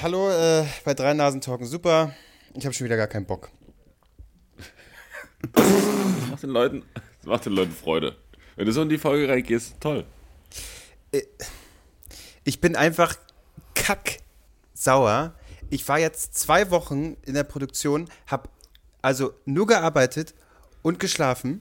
Ja, hallo äh, bei Drei Nasen Talken Super. Ich habe schon wieder gar keinen Bock. Das macht den Leuten, das macht den Leuten Freude. Wenn du so in die Folge reingehst, toll. Ich bin einfach kacksauer. Ich war jetzt zwei Wochen in der Produktion, habe also nur gearbeitet und geschlafen.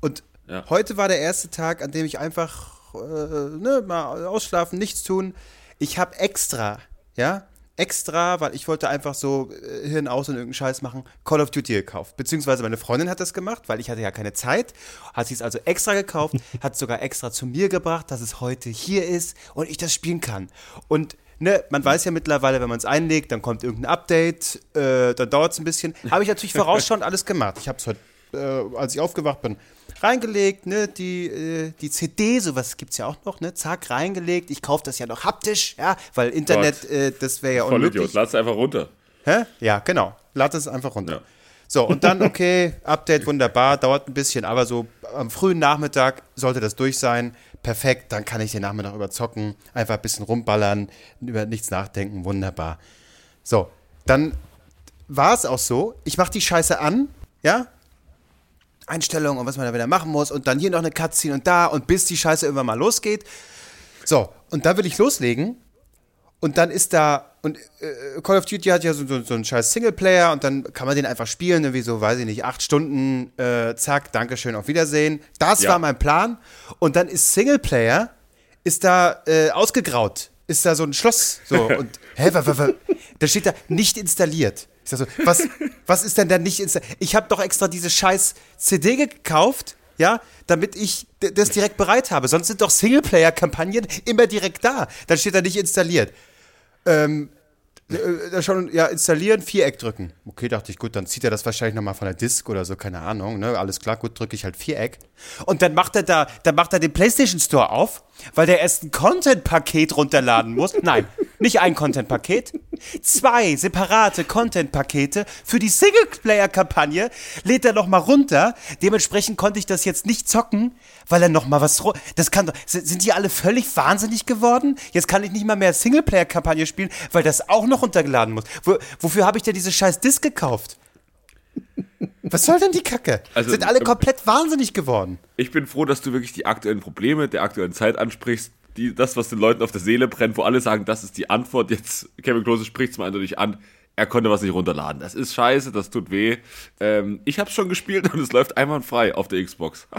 Und Ja. heute war der erste Tag, an dem ich einfach äh, ne, mal ausschlafen, nichts tun. Ich habe extra, ja, extra, weil ich wollte einfach so äh, Hirn aus und irgendeinen Scheiß machen, Call of Duty gekauft. Beziehungsweise meine Freundin hat das gemacht, weil ich hatte ja keine Zeit. Hat sie es also extra gekauft, hat sogar extra zu mir gebracht, dass es heute hier ist und ich das spielen kann. Und ne, man weiß ja mittlerweile, wenn man es einlegt, dann kommt irgendein Update, äh, dann dauert es ein bisschen. Habe ich natürlich vorausschauend alles gemacht. Ich habe es heute, äh, als ich aufgewacht bin, reingelegt, ne, die, äh, die CD, sowas gibt's ja auch noch, ne, zack, reingelegt. Ich kaufe das ja noch haptisch, ja, weil Internet, äh, das wäre ja Voll unmöglich. Idiot. Lass einfach runter. Hä? Ja, genau. Lad es einfach runter. Ja. So, und dann, okay, Update wunderbar, dauert ein bisschen, aber so am frühen Nachmittag sollte das durch sein. Perfekt, dann kann ich den Nachmittag überzocken, einfach ein bisschen rumballern, über nichts nachdenken, wunderbar. So, dann war es auch so, ich mache die Scheiße an, ja, Einstellungen und was man da wieder machen muss und dann hier noch eine Cutscene und da und bis die Scheiße irgendwann mal losgeht. So, und dann will ich loslegen und dann ist da, und äh, Call of Duty hat ja so, so, so einen scheiß Singleplayer und dann kann man den einfach spielen, irgendwie so, weiß ich nicht, acht Stunden, äh, zack, Dankeschön, auf Wiedersehen. Das Ja. war mein Plan. Und dann ist Singleplayer, ist da äh, ausgegraut. Ist da so ein Schloss. So, und, hä, wa, wa, wa, da steht da nicht installiert. Ich sag so, was, was ist denn da nicht installiert? Ich habe doch extra diese scheiß CD gekauft, ja, damit ich das direkt bereit habe. Sonst sind doch Singleplayer-Kampagnen immer direkt da. Dann steht da nicht installiert. Ähm, äh, da schon, ja, installieren, Viereck drücken. Okay, dachte ich, gut, dann zieht er das wahrscheinlich nochmal von der Disk oder so, keine Ahnung, ne? Alles klar, gut, drücke ich halt Viereck. Und dann macht er da, dann macht er den PlayStation Store auf, weil der erst ein Content-Paket runterladen muss. Nein, nicht ein Content-Paket. Zwei separate Content-Pakete für die Singleplayer-Kampagne lädt er nochmal runter. Dementsprechend konnte ich das jetzt nicht zocken, weil er nochmal was. Das kann doch. Sind sind die alle völlig wahnsinnig geworden? Jetzt kann ich nicht mal mehr Singleplayer-Kampagne spielen, weil das auch noch runtergeladen muss. Wo, wofür habe ich denn diese scheiß Disc gekauft? Was soll denn die Kacke? Also, Sind alle ähm, komplett wahnsinnig geworden. Ich bin froh, dass du wirklich die aktuellen Probleme der aktuellen Zeit ansprichst. Die, das, was den Leuten auf der Seele brennt, wo alle sagen, das ist die Antwort. Jetzt, Kevin Klose spricht es mal eindeutig an. Er konnte was nicht runterladen. Das ist scheiße, das tut weh. Ähm, ich habe schon gespielt und es läuft einwandfrei auf der Xbox.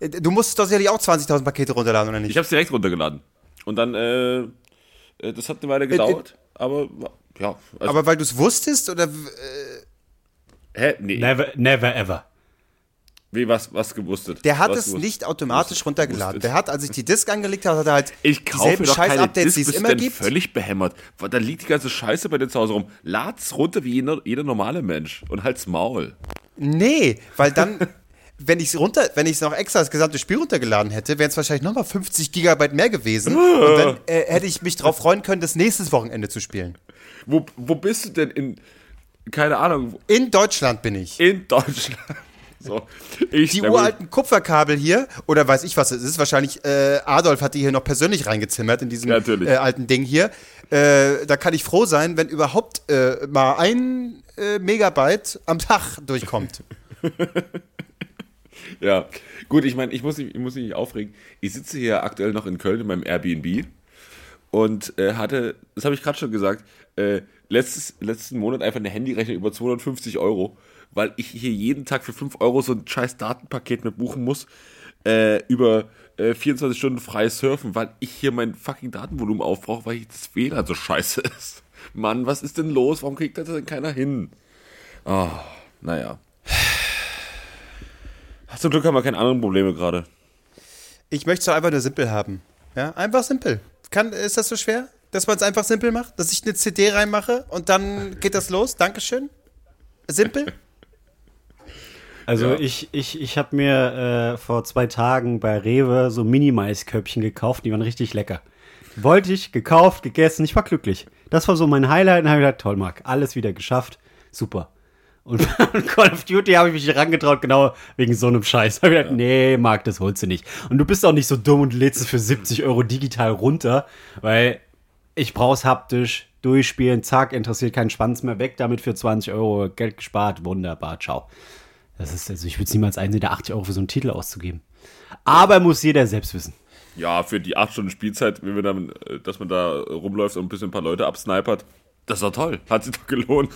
Äh, Du musstest doch sicherlich auch 20.000 Pakete runterladen, oder nicht? Ich habe es direkt runtergeladen. Und dann, äh, äh, das hat eine Weile gedauert. aber, ja. Also, Aber weil du es wusstest oder. Hä? Nee. Never, never ever. Wie, was, was gewusstet? Der hat was es gewusst- nicht automatisch gewusst- runtergeladen. gewusstet. Der hat, als ich die Disk angelegt habe, hat er halt Ich kaufe keine Scheiß-Updates, Disc, die es immer denn gibt. völlig behämmert. Da liegt die ganze Scheiße bei dir zu Hause rum. Lad's runter wie jeder, jeder normale Mensch und halt's Maul. Nee, weil dann, wenn ich es runter, wenn ich es noch extra das gesamte Spiel runtergeladen hätte, wären es wahrscheinlich nochmal 50 Gigabyte mehr gewesen. und dann äh, hätte ich mich drauf freuen können, das nächstes Wochenende zu spielen. Wo, wo bist du denn in, keine Ahnung, wo- In Deutschland bin ich. in Deutschland? So, Die uralten Kupferkabel hier, oder weiß ich was es ist, wahrscheinlich äh, Adolf hat die hier noch persönlich reingezimmert in diesem Ja, äh, alten Ding hier. Äh, da kann ich froh sein, wenn überhaupt äh, mal ein äh, Megabyte am Tag durchkommt. Ja, gut, ich meine, ich muss, mich- ich muss mich nicht aufregen. Ich sitze hier aktuell noch in Köln in meinem Airbnb und äh, hatte, das habe ich gerade schon gesagt, äh, letztes, letzten Monat einfach eine Handyrechnung über 250 Euro, weil ich hier jeden Tag für 5 Euro so ein scheiß Datenpaket mit buchen muss, äh, über äh, 24 Stunden freies Surfen, weil ich hier mein fucking Datenvolumen aufbrauche, weil ich das WLAN so scheiße ist. Mann, was ist denn los? Warum kriegt das denn keiner hin? Ah, naja. Zum Glück haben wir keine anderen Probleme gerade. Ich möchte es einfach nur simpel haben. Ja, einfach simpel. Kann, ist das so schwer, dass man es einfach simpel macht? Dass ich eine CD reinmache und dann geht das los? Dankeschön. Simpel? Also Ja. ich, ich, ich habe mir äh, vor zwei Tagen bei Rewe so Mini-Mais-Körbchen gekauft, die waren richtig lecker. Wollte ich, gekauft, gegessen, ich war glücklich. Das war so mein Highlight und habe gedacht, toll, Marc, alles wieder geschafft, super. Und an Call of Duty habe ich mich herangetraut, genau wegen so einem Scheiß. Hab ich gedacht, nee, Marc, das holst du nicht. Und du bist auch nicht so dumm und lädst es für 70 Euro digital runter, weil ich brauch's haptisch, durchspielen, zack, interessiert keinen Schwanz mehr weg, damit für 20 Euro Geld gespart, wunderbar, ciao. Das ist, also ich würde es niemals einsehen, da 80 Euro für so einen Titel auszugeben. Aber muss jeder selbst wissen. Ja, für die 8 Stunden Spielzeit, wenn wir dann, äh, dass man da rumläuft und ein bisschen ein paar Leute absnipert, das doch toll. Hat sich doch gelohnt.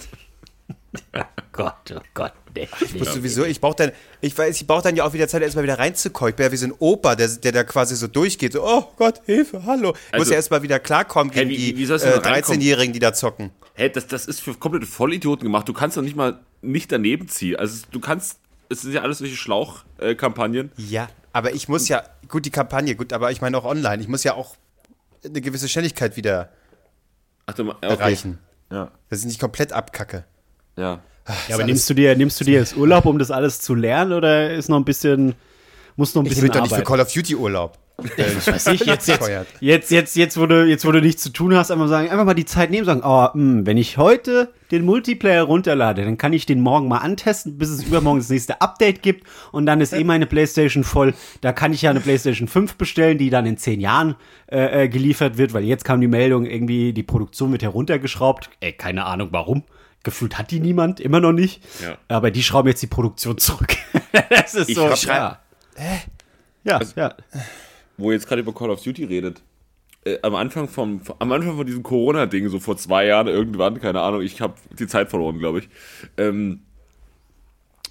Gott, oh Gott, nee, Ich muss sowieso, ich brauche dann, ich weiß, ich brauche dann ja auch wieder Zeit, erstmal wieder reinzukommen. Ich bin ja wie so ein Opa, der, der da quasi so durchgeht. So, oh Gott, Hilfe, hallo. Ich muss Also- ja erstmal wieder klarkommen gegen Hey, wie- die wie du äh, denn reinkommen? 13-Jährigen, die da zocken. Hey, das, das ist für komplette Vollidioten gemacht. Du kannst doch nicht mal nicht daneben ziehen. Also du kannst, es sind ja alles solche Schlauchkampagnen. Ja, aber ich muss ja, gut, die Kampagne, gut, aber ich meine auch online. Ich muss ja auch eine gewisse Schnelligkeit wieder Ach, du, okay. erreichen. Ja, Dass ich nicht komplett abkacke. Ja. Ja, aber nimmst du dir, nimmst du dir jetzt Urlaub, um das alles zu lernen, oder ist noch ein bisschen, muss noch ein Ich bisschen will doch nicht für? Call of Duty Urlaub. weiß ich, jetzt, jetzt, jetzt, jetzt, jetzt, wo du, jetzt, wo du nichts zu tun hast, einfach sagen, einfach mal die Zeit nehmen, sagen, oh, mh, wenn ich heute den Multiplayer runterlade, dann kann ich den morgen mal antesten, bis es übermorgen das nächste Update gibt und dann ist eh meine Playstation voll. Da kann ich ja eine Playstation 5 bestellen, die dann in zehn Jahren äh, äh, geliefert wird, weil jetzt kam die Meldung, irgendwie die Produktion wird heruntergeschraubt. Ey, keine Ahnung warum. Gefühlt hat die niemand, immer noch nicht. Ja. Aber die schrauben jetzt die Produktion zurück. das ist Ich so. hab- ja. Ja, ja. Wo ihr jetzt gerade über Call of Duty redet. Äh, am Anfang vom, am Anfang von diesem Corona-Ding, so vor zwei Jahren irgendwann, keine Ahnung, ich habe die Zeit verloren, glaube ich. Ähm,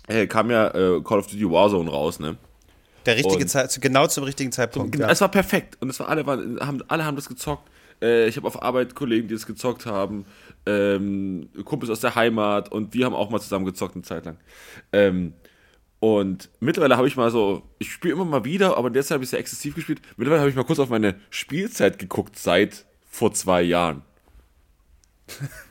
äh, kam ja äh, Call of Duty Warzone raus, ne? Der richtige Zeit, genau zum richtigen Zeitpunkt. Ja. Es war perfekt und es war alle waren, haben alle haben das gezockt. Äh, ich habe auf Arbeit Kollegen, die das gezockt haben, ähm, Kumpels aus der Heimat und wir haben auch mal zusammen gezockt eine Zeit lang. Ähm, und mittlerweile habe ich mal so, ich spiele immer mal wieder, aber derzeit habe ich sehr exzessiv gespielt. Mittlerweile habe ich mal kurz auf meine Spielzeit geguckt seit vor zwei Jahren.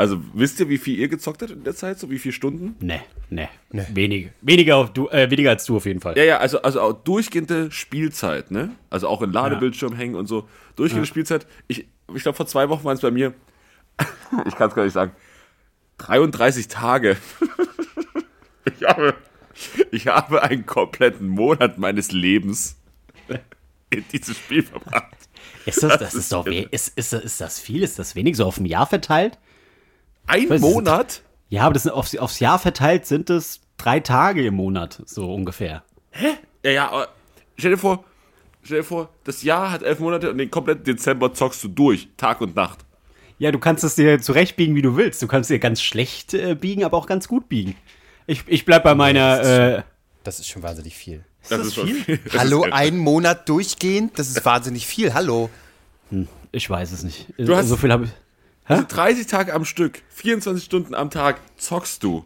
Also wisst ihr, wie viel ihr gezockt habt in der Zeit? So wie viele Stunden? Nee, nee, Wenig, weniger, auf du, äh, weniger als du auf jeden Fall. Ja, ja, also, also auch durchgehende Spielzeit, ne? Also auch in Ladebildschirm hängen und so. Durchgehende Spielzeit. Ich, ich glaube, vor zwei Wochen waren es bei mir, ich kann es gar nicht sagen, 33 Tage. ich, habe, ich habe einen kompletten Monat meines Lebens in dieses Spiel verbracht. Ist das, das ist doch, we- ist, ist, ist das viel? Ist das wenig so auf ein Jahr verteilt? Ein Weiß Monat? Ja, aber das sind aufs, aufs Jahr verteilt sind es drei Tage im Monat, so ungefähr. Ja, ja, aber stell dir vor, stell dir vor, das Jahr hat elf Monate und den kompletten Dezember zockst du durch, Tag und Nacht. Ja, du kannst es dir zurechtbiegen, wie du willst. Du kannst dir ganz schlecht äh, biegen, aber auch ganz gut biegen. Ich, ich bleib bei meiner. Äh, Das ist schon wahnsinnig viel. Das, ist schon viel. Das Hallo, ist, einen Monat durchgehend? Das ist wahnsinnig viel. Hallo. ich weiß es nicht. Du hast- so viel habe ich. 30 Tage am Stück, 24 Stunden am Tag zockst du.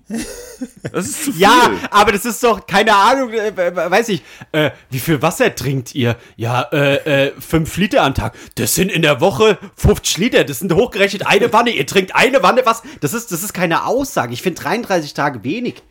Das ist zu viel. Ja, aber das ist doch, keine Ahnung, äh, äh, weiß ich, äh, wie viel Wasser trinkt ihr? Ja, äh, äh, fünf Liter am Tag. Das sind in der Woche 50 Liter, das sind hochgerechnet eine Wanne. Ihr trinkt eine Wanne, was? Das ist, das ist keine Aussage. Ich finde 33 Tage wenig.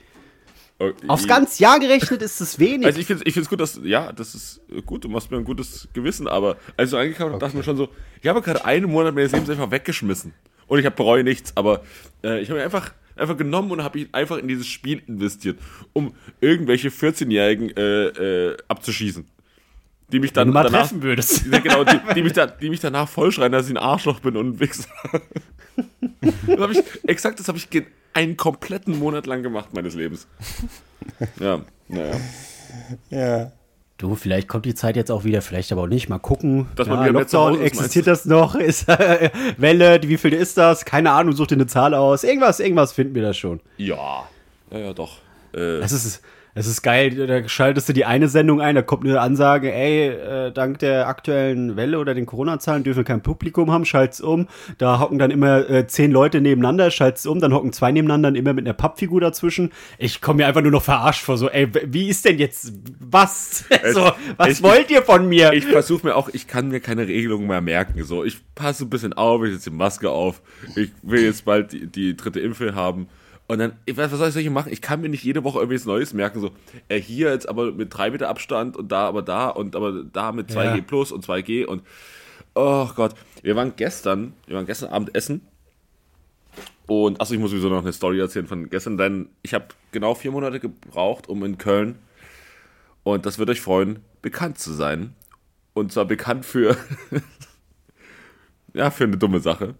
Aufs ganze Jahr gerechnet ist es wenig. Also ich finde ich find's gut, dass, ja, das ist gut, du machst mir ein gutes Gewissen, aber als du angekommen bist, dachte ich mir schon so, ich habe gerade einen Monat meines Lebens einfach weggeschmissen. Und ich habe bereue nichts, aber äh, ich habe ihn einfach, einfach genommen und habe ihn einfach in dieses Spiel investiert, um irgendwelche 14-Jährigen äh, äh, abzuschießen. Die mich dann mal danach, treffen würdest. Ja, genau, die, die, mich da, die mich danach vollschreien, dass ich ein Arschloch bin und ein Wichser. Das hab ich, exakt, das habe ich einen kompletten Monat lang gemacht meines Lebens. Ja, naja. Ja. Du, vielleicht kommt die Zeit jetzt auch wieder, vielleicht aber auch nicht. Mal gucken. Dass man wieder mehr zu Lockdown, ist, existiert das noch? Ist äh, Welle, wie viel ist das? Keine Ahnung, such dir eine Zahl aus. Irgendwas, irgendwas finden wir da schon. Ja. Ja, ja, doch. Äh, Es ist, es ist geil, da schaltest du die eine Sendung ein, da kommt eine Ansage, ey, äh, dank der aktuellen Welle oder den Corona-Zahlen dürfen wir kein Publikum haben, schalt's um. Da hocken dann immer äh, zehn Leute nebeneinander, schalt's um, dann hocken zwei nebeneinander und immer mit einer Pappfigur dazwischen. Ich komme mir einfach nur noch verarscht vor, so, ey, wie ist denn jetzt, was? so, was ich- wollt ihr von mir? ich versuche mir auch, ich kann mir keine Regelungen mehr merken. So, ich passe ein bisschen auf, ich setze die Maske auf. Ich will jetzt bald die, die dritte Impfe haben. Und dann, was soll ich solche machen? Ich kann mir nicht jede Woche irgendwas Neues merken. So, äh, hier jetzt aber mit drei Meter Abstand und da aber da und aber da mit 2G Ja. plus und 2G und oh Gott. Wir waren gestern, wir waren gestern Abend essen Und achso, ich muss sowieso noch eine Story erzählen von gestern, denn ich habe genau vier Monate gebraucht, um in Köln, und das wird euch freuen, bekannt zu sein. Und zwar bekannt für, ja, für eine dumme Sache.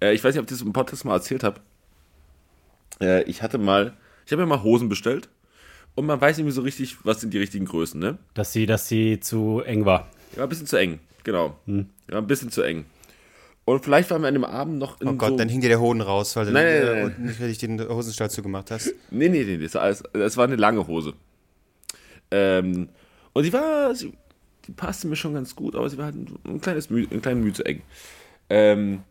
Äh, ich weiß nicht, ob ich das im Podcast mal erzählt habe. Äh, ich hatte mal, ich habe mir mal Hosen bestellt und man weiß nicht mehr so richtig, was sind die richtigen Größen, ne? Dass sie, dass sie zu eng war. Ja, ein bisschen zu eng, genau. Ja, ein bisschen zu eng. Und vielleicht waren wir an dem Abend noch in Oh Gott, so dann hing dir der Hoden raus, weil du Nein, nein, äh, nein, nein. unten nicht richtig den Hosenstall zugemacht hast. Nee, nee, nee, das war, alles, das war eine lange Hose. Ähm, und die war, sie, die passte mir schon ganz gut, aber sie war halt ein, ein kleines Mühe, ein kleines Mühe zu eng. Ähm,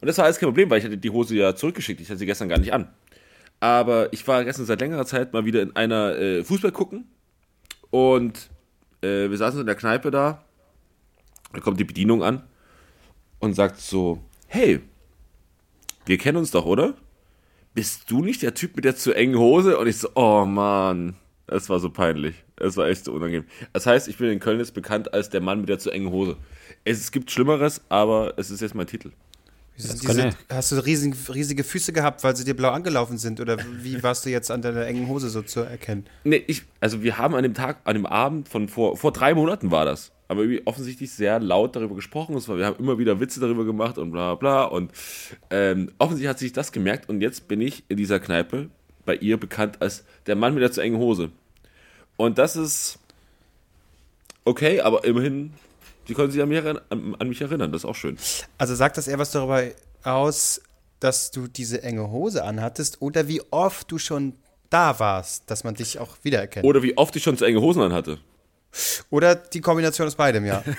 und das war alles kein Problem, weil ich hatte die Hose ja zurückgeschickt. Ich hatte sie gestern gar nicht an. Aber ich war gestern seit längerer Zeit mal wieder in einer äh, Fußball gucken und äh, wir saßen in der Kneipe da. Da kommt die Bedienung an und sagt so: Hey, wir kennen uns doch, oder? bist du nicht der Typ mit der zu engen Hose? Und ich so, oh Mann, das war so peinlich. Das war echt so unangenehm. Das heißt, ich bin in Köln jetzt bekannt als der Mann mit der zu engen Hose. Es, es gibt Schlimmeres, aber es ist jetzt mein Titel. Diese, hast du riesige, riesige Füße gehabt, weil sie dir blau angelaufen sind? Oder wie warst du jetzt an deiner engen Hose so zu erkennen? Nee, ich, also wir haben an dem Tag, an dem Abend von vor, vor drei Monaten war das. Aber irgendwie offensichtlich sehr laut darüber gesprochen. Es war, wir haben immer wieder Witze darüber gemacht und bla bla. Und ähm, offensichtlich hat sich das gemerkt und jetzt bin ich in dieser Kneipe bei ihr bekannt als der Mann mit der zu engen Hose. Und das ist okay, aber immerhin, sie können sich an mich, erinnern, an, an mich erinnern. Das ist auch schön. Also sagt das eher was darüber aus, dass du diese enge Hose anhattest oder wie oft du schon da warst, dass man dich auch wiedererkennt? Oder wie oft ich schon zu enge Hosen anhatte. Oder die Kombination aus beidem, ja.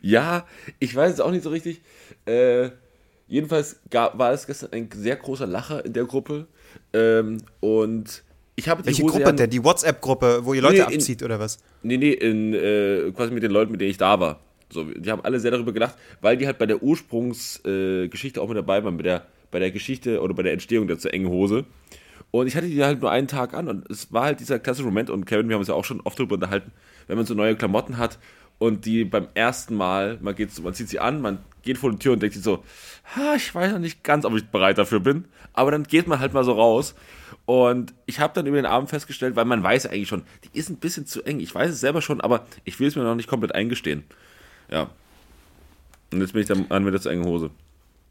Ja, ich weiß es auch nicht so richtig. Äh, jedenfalls gab, war es gestern ein sehr großer Lacher in der Gruppe. Ähm, und ich habe die Welche Hose Gruppe ja, denn? Die WhatsApp-Gruppe, wo ihr Leute Nee, in- abzieht oder was? Nee, nee, in, äh, quasi mit den Leuten, mit denen ich da war. So, die haben alle sehr darüber gelacht, weil die halt bei der Ursprungsgeschichte äh, auch mit dabei waren, bei der, bei der Geschichte oder bei der Entstehung der zu engen Hose. Und ich hatte die halt nur einen Tag an und es war halt dieser klassische Moment und Kevin, wir haben uns ja auch schon oft darüber unterhalten, wenn man so neue Klamotten hat und die beim ersten Mal, man geht so, man zieht sie an, man geht vor die Tür und denkt sich so, ha, ich weiß noch nicht ganz, ob ich bereit dafür bin, aber dann geht man halt mal so raus und ich habe dann über den Abend festgestellt, weil man weiß eigentlich schon, die ist ein bisschen zu eng, ich weiß es selber schon, aber ich will es mir noch nicht komplett eingestehen. Ja. Und jetzt bin ich dann an mit der zu engen Hose.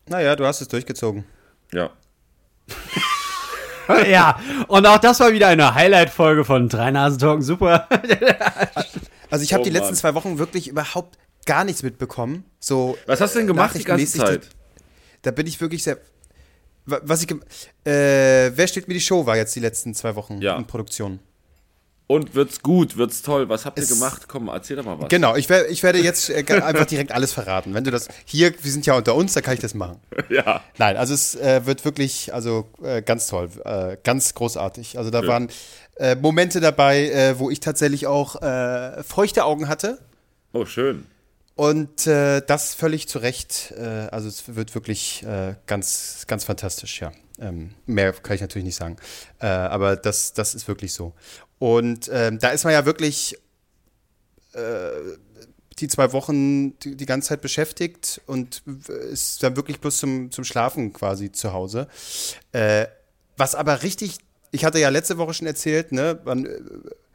Naja, du hast es durchgezogen. Ja. ja, und auch das war wieder eine Highlight-Folge von Drei Nasen Talken. Super. Also ich habe Oh die letzten zwei Wochen wirklich überhaupt gar nichts mitbekommen. So Was hast du denn gemacht die ganze Zeit? Da bin ich wirklich sehr. Wa- Was ich. Äh, wer steht mir die Show war jetzt die letzten zwei Wochen Ja. in Produktion. Und wird's gut, wird's toll. Was habt ihr Es- gemacht? Komm, erzähl doch mal was. Genau, ich, wer, ich werde jetzt äh, einfach direkt alles verraten. Wenn du das. Hier, wir sind ja unter uns, da kann ich das machen. Ja. Nein, also es äh, wird wirklich, also äh, ganz toll, äh, ganz großartig. Also da Schön. waren äh, Momente dabei, äh, wo ich tatsächlich auch feuchte Augen hatte. Oh, schön. Und äh, das völlig zu Recht. Äh, also es wird wirklich äh, ganz, ganz fantastisch, ja. Ähm, mehr kann ich natürlich nicht sagen. Äh, aber das, das ist wirklich so. Und ähm, da ist man ja wirklich äh, die zwei Wochen die, die ganze Zeit beschäftigt und ist dann wirklich bloß zum, zum Schlafen quasi zu Hause. Äh, was aber richtig, ich hatte ja letzte Woche schon erzählt, ne, man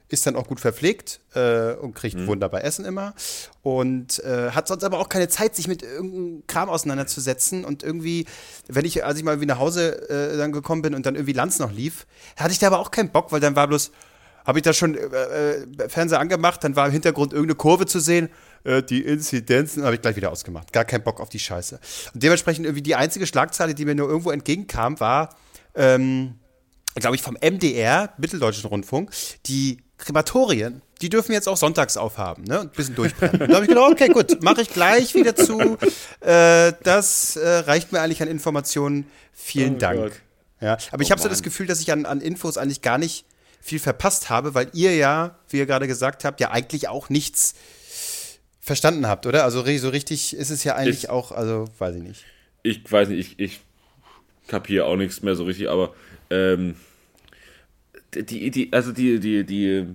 ist dann auch gut verpflegt äh, und kriegt wunderbar Essen immer und äh, hat sonst aber auch keine Zeit, sich mit irgendeinem Kram auseinanderzusetzen und irgendwie, wenn ich, als ich mal wieder nach Hause äh, dann gekommen bin und dann irgendwie Lanz noch lief, hatte ich da aber auch keinen Bock, weil dann war bloß, habe ich da schon äh, äh, Fernseher angemacht, dann war im Hintergrund irgendeine Kurve zu sehen, äh, die Inzidenzen habe ich gleich wieder ausgemacht. Gar keinen Bock auf die Scheiße. Und dementsprechend irgendwie die einzige Schlagzeile, die mir nur irgendwo entgegenkam, war, ähm, glaube ich, vom MDR, Mitteldeutschen Rundfunk, die Krematorien, die dürfen jetzt auch sonntags aufhaben, ne? Ein bisschen durchbrennen. Da habe ich gedacht, okay, gut, mache ich gleich wieder zu. Äh, das äh, reicht mir eigentlich an Informationen. Vielen Oh Dank. Gott. Ja, aber ich Oh habe so das. Gefühl, dass ich an, an Infos eigentlich gar nicht viel verpasst habe, weil ihr ja, wie ihr gerade gesagt habt, ja eigentlich auch nichts verstanden habt, oder? Also so richtig ist es ja eigentlich Ich- auch, also weiß ich nicht. Ich weiß nicht, ich, ich kapiere auch nichts mehr so richtig, aber ähm, die, die, also die, die, die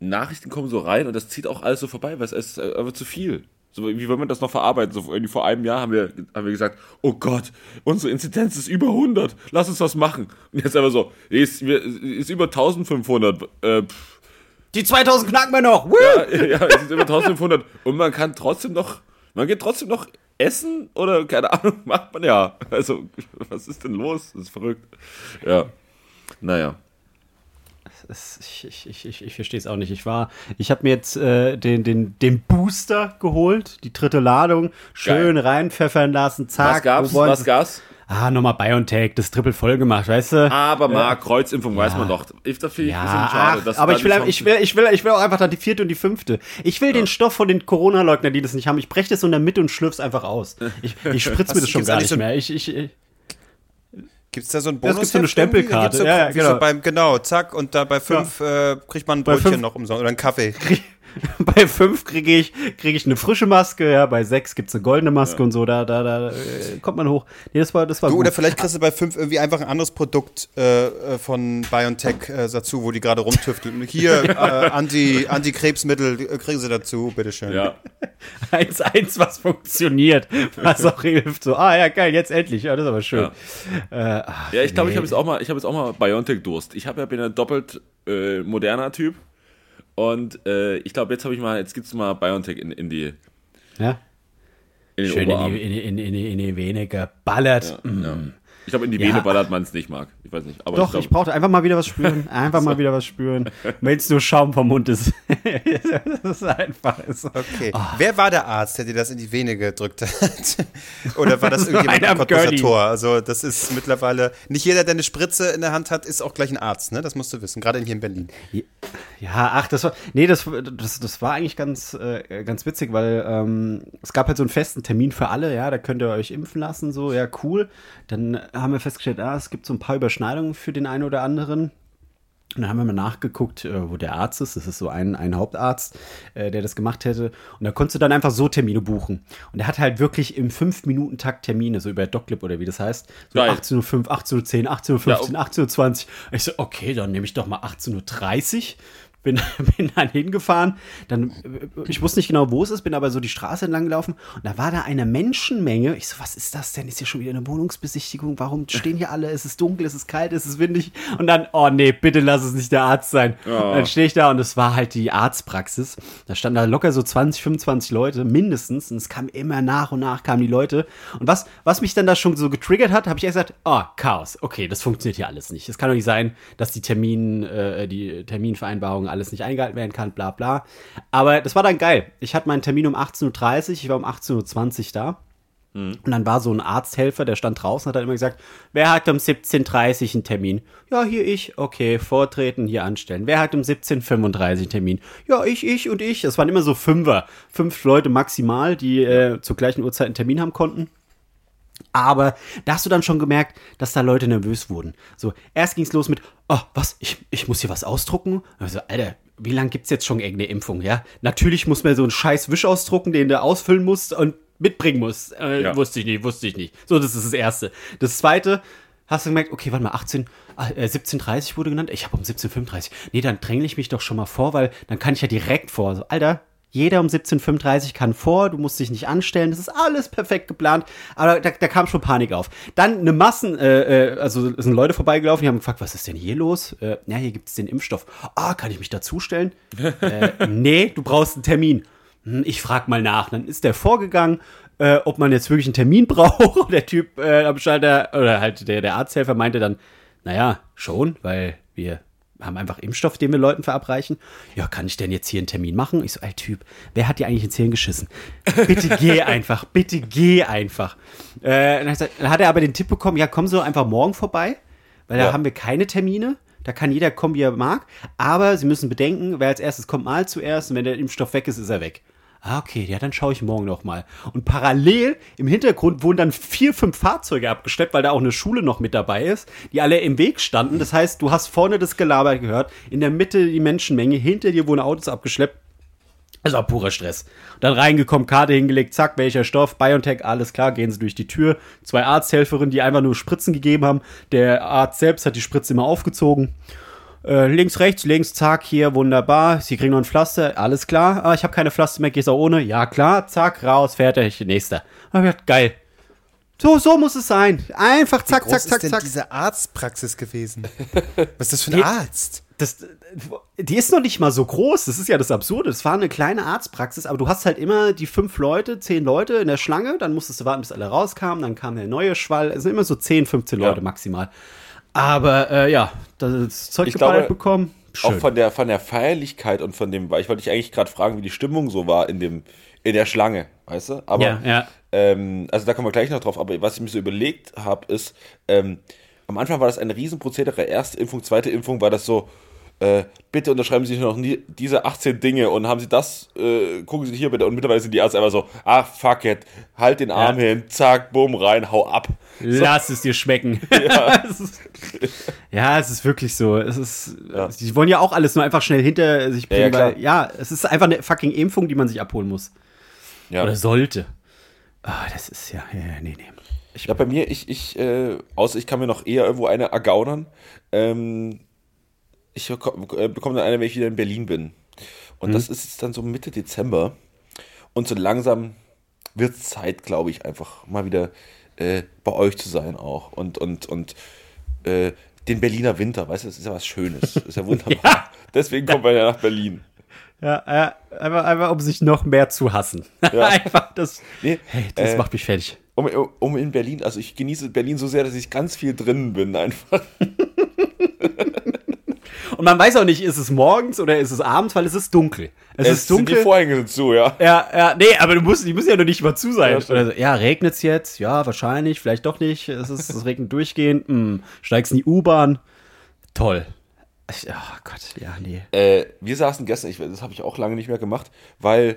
Nachrichten kommen so rein und das zieht auch alles so vorbei, weil es ist einfach zu viel. So, wie wollen wir das noch verarbeiten? So, irgendwie vor einem Jahr haben wir, haben wir gesagt, oh Gott, unsere Inzidenz ist über 100, lass uns was machen. Und jetzt einfach so, ist, ist über 1500. Äh, Die 2000 knacken wir noch. Woo! ja, ja, es ist über 1500 und man kann trotzdem noch, man geht trotzdem noch essen oder keine Ahnung, macht man ja. Also, was ist denn los? Das ist verrückt. Ja, naja. Es- Ich, ich, ich, ich, verstehe es auch nicht. Ich war, ich habe mir jetzt äh, den, den, den Booster geholt, die dritte Ladung, schön reinpfeffern lassen, zack. Was gab's? wo wollen Was gab's? Ah, nochmal BioNTech, das Triple voll gemacht, weißt du? Aber Marc, Kreuzimpfung weiß man doch. Ich, das finde ich ein bisschen Ja, schade. ach, dass aber ich will, ich, will, ich, will, ich will auch einfach dann die vierte und die fünfte. Ich will den Stoff von den Corona-Leugnern, die das nicht haben. Ich breche das so in der Mitte und schlürf's einfach aus. Ich, ich spritze mir das schon gar nicht so- mehr. Ich, ich, ich, Gibt's da so ein Das Bonus? gibt so eine Stempelkarte. So, Ja, ja, genau. so beim, genau, zack, und da bei fünf äh, kriegt man ein Brötchen noch umsonst oder einen Kaffee. bei fünf kriege ich, krieg ich eine frische Maske, ja, bei sechs gibt's eine goldene Maske und so, da, da, da äh, kommt man hoch. Nee, das war, das war Du, gut. oder vielleicht kriegst du bei fünf irgendwie einfach ein anderes Produkt äh, äh, von BioNTech äh, dazu, wo die gerade rumtüfteln. Hier, äh, Anti, Antikrebsmittel äh, kriegen sie dazu, bitteschön. Ja. eins, eins, was funktioniert, was auch hilft. So, ah ja, geil, jetzt endlich. Ja, das ist aber schön. Äh, ach, Ja, ich glaube, ich nee. habe jetzt auch mal, ich habe jetzt auch mal Biontech-Durst. Ich habe ja bin ein doppelt äh, moderner Typ. Und äh, ich glaube, jetzt habe ich mal, jetzt gibt's mal Biontech in, in die Ja? in den Schön in Oberarm. die, in, die, in, in, die, in die Vene geballert. ja, ja. Ich glaube, in die Ja. Vene ballert man es nicht, Marc. Ich weiß nicht. Aber Doch, ich ich glaub, brauchte einfach mal wieder was spüren. Einfach mal wieder was spüren. Wenn es nur Schaum vom Mund ist. das ist einfach so. Okay. Ah. Wer war der Arzt, der dir das in die Vene gedrückt hat? Oder war das irgendjemand einer am am Gurney. Tor? Also, das ist mittlerweile, nicht jeder, der eine Spritze in der Hand hat, ist auch gleich ein Arzt, ne? Das musst du wissen, gerade hier in Berlin. Ja, ach, das war. Nee, das, das, das war eigentlich ganz, äh, ganz witzig, weil ähm, es gab halt so einen festen Termin für alle, ja, da könnt ihr euch impfen lassen, so, ja, cool. Dann haben wir festgestellt, ah, es gibt so ein paar Überschneidungen für den einen oder anderen. Und dann haben wir mal nachgeguckt, äh, wo der Arzt ist. Das ist so ein, ein Hauptarzt, äh, der das gemacht hätte. Und da konntest du dann einfach so Termine buchen. Und er hat halt wirklich im 5-Minuten-Takt Termine, so über DocClip oder wie das heißt. So Geil. 18.05 Uhr, 18.10 Uhr, 18.15 Ja, Uhr, um- 18.20 Uhr. Ich so, okay, dann nehme ich doch mal 18.30 Uhr. Bin, bin dann hingefahren. Dann, äh, ich wusste nicht genau, wo es ist, bin aber so die Straße entlang gelaufen. Und da war da eine Menschenmenge. Ich so, was ist das denn? Ist hier schon wieder eine Wohnungsbesichtigung? Warum stehen hier alle? Es ist dunkel, es ist kalt, es ist windig. Und dann, oh nee, bitte lass es nicht der Arzt sein. Oh. Dann stehe ich da und es war halt die Arztpraxis. Da standen da locker so 20, 25 Leute, mindestens. Und es kam immer nach und nach kamen die Leute. Und was, was mich dann da schon so getriggert hat, habe ich erst gesagt, oh, Chaos. Okay, das funktioniert hier alles nicht. Es kann doch nicht sein, dass die Termin, äh, die Terminvereinbarung alles nicht eingehalten werden kann, bla bla. Aber das war dann geil. Ich hatte meinen Termin um 18.30 Uhr, ich war um 18.20 Uhr da. Und dann war so ein Arzthelfer, der stand draußen, hat dann immer gesagt, wer hat um 17.30 Uhr einen Termin? Ja, hier ich. Okay, vortreten, hier anstellen. Wer hat um 17.35 Uhr einen Termin? Ja, ich, ich und ich. Das waren immer so Fünfer. Fünf Leute maximal, die äh, zur gleichen Uhrzeit einen Termin haben konnten. Aber da hast du dann schon gemerkt, dass da Leute nervös wurden. So, erst ging es los mit, oh, was, ich, ich muss hier was ausdrucken? Also, Alter, wie lange gibt's jetzt schon irgendeine Impfung, ja? Natürlich muss man so einen scheiß Wisch ausdrucken, den du ausfüllen musst und mitbringen musst. Äh, Ja. Wusste ich nicht, wusste ich nicht. So, das ist das Erste. Das Zweite, hast du gemerkt, okay, warte mal, 18, ah, äh, 17.30 wurde genannt? Ich habe um 17.35. Nee, dann drängle ich mich doch schon mal vor, weil dann kann ich ja direkt vor. So, Alter, jeder um 17.35 kann vor, du musst dich nicht anstellen, das ist alles perfekt geplant, aber da, da kam schon Panik auf. Dann eine Massen, äh, äh, also sind Leute vorbeigelaufen, die haben gefragt, was ist denn hier los? Äh, ja, hier gibt es den Impfstoff. Ah, kann ich mich dazustellen? äh, nee, du brauchst einen Termin. Hm, Ich frag mal nach. Dann ist der vorgegangen, äh, ob man jetzt wirklich einen Termin braucht. Der Typ äh, am Schalter, oder halt der, der Arzthelfer meinte dann, naja, schon, weil wir haben einfach Impfstoff, den wir Leuten verabreichen. Ja, kann ich denn jetzt hier einen Termin machen? Ich so, ey Typ, wer hat dir eigentlich ins Hirn geschissen? Bitte geh einfach, bitte geh einfach. Äh, dann, hat er dann hat er aber den Tipp bekommen, ja, komm so einfach morgen vorbei, weil da Ja. haben wir keine Termine. Da kann jeder kommen, wie er mag. Aber Sie müssen bedenken, wer als erstes kommt, mal zuerst. Und wenn der Impfstoff weg ist, ist er weg. Ah, okay, ja, dann schaue ich morgen noch mal. Und parallel im Hintergrund wurden dann vier, fünf Fahrzeuge abgeschleppt, weil da auch eine Schule noch mit dabei ist, die alle im Weg standen. Das heißt, du hast vorne das Gelaber gehört, in der Mitte die Menschenmenge, hinter dir wurden Autos abgeschleppt. Das war purer Stress. Dann reingekommen, Karte hingelegt, zack, welcher Stoff, BioNTech, alles klar, gehen sie durch die Tür. Zwei Arzthelferinnen, die einfach nur Spritzen gegeben haben. Der Arzt selbst hat die Spritze immer aufgezogen. Äh, links, rechts, links, zack, hier, wunderbar. Sie kriegen noch ein Pflaster, alles klar. Ah, ich habe keine Pflaster mehr, gehst auch ohne. Ja, klar, zack, raus, fertig, nächster. Hab ich gedacht, geil. So, so muss es sein. Einfach zack, Wie zack, groß zack, ist denn zack. diese Arztpraxis gewesen? Was ist das für ein Die- Arzt? Das, die ist noch nicht mal so groß. Das ist ja das Absurde. Es war eine kleine Arztpraxis, aber du hast halt immer die fünf Leute, zehn Leute in der Schlange. Dann musstest du warten, bis alle rauskamen. Dann kam der neue Schwall. Es sind immer so 10, 15 Ja. Leute maximal. Aber äh, ja, das Zeug Ich geballert glaube, bekommen. Auch Schön. von der, von der Feierlichkeit und von dem, weil ich wollte dich eigentlich gerade fragen, wie die Stimmung so war in dem, in der Schlange, weißt du? Aber, Ja, ja. Ähm, also da kommen wir gleich noch drauf, aber was ich mir so überlegt habe, ist, ähm, am Anfang war das ein Riesenprozedere, erste Impfung, zweite Impfung, war das so, äh, bitte unterschreiben Sie noch nie diese 18 Dinge und haben Sie das, äh, gucken Sie hier bitte. Und mittlerweile sind die Ärzte einfach so, ah, fuck it, halt den Arm hin, zack, bumm, rein, hau ab. Lass es dir schmecken. Ja. es ist, ja, es ist wirklich so. Es ist, Ja. Die wollen ja auch alles nur einfach schnell hinter sich Ja, ja, bringen, weil, ja, es ist einfach eine fucking Impfung, die man sich abholen muss. Ja. Oder sollte. Ah, das ist ja, ja, ja, nee, nee. Ja, bei mir, ich, ich, äh, außer ich kann mir noch eher irgendwo eine ergaunern. Ähm, ich äh, bekomme dann eine, wenn ich wieder in Berlin bin. Und das ist jetzt dann so Mitte Dezember. Und so langsam wird es Zeit, glaube ich, einfach mal wieder äh, bei euch zu sein auch. Und, und, und äh, den Berliner Winter, weißt du, das ist ja was Schönes. Das ist ja wunderbar. Ja. Deswegen kommt man ja nach Berlin. Ja, ja einfach, einfach um sich noch mehr zu hassen. Ja. einfach das. Nee, Hey, das äh, macht mich fertig. Um, um in Berlin, also ich genieße Berlin so sehr, dass ich ganz viel drinnen bin einfach. Und man weiß auch nicht, ist es morgens oder ist es abends, weil es ist dunkel. Es, ist sind die dunkel. Vorhänge sind zu, ja. Ja, ja, nee, aber du musst, die müssen ja noch nicht mal zu sein. Ja, stimmt. Oder so, ja, regnet's jetzt? Ja, wahrscheinlich, vielleicht doch nicht. Es, ist, es regnet durchgehend. Hm, steigst in die U-Bahn. Toll. Oh Gott, ja, nee. Äh, wir saßen gestern, ich, das habe ich auch lange nicht mehr gemacht, weil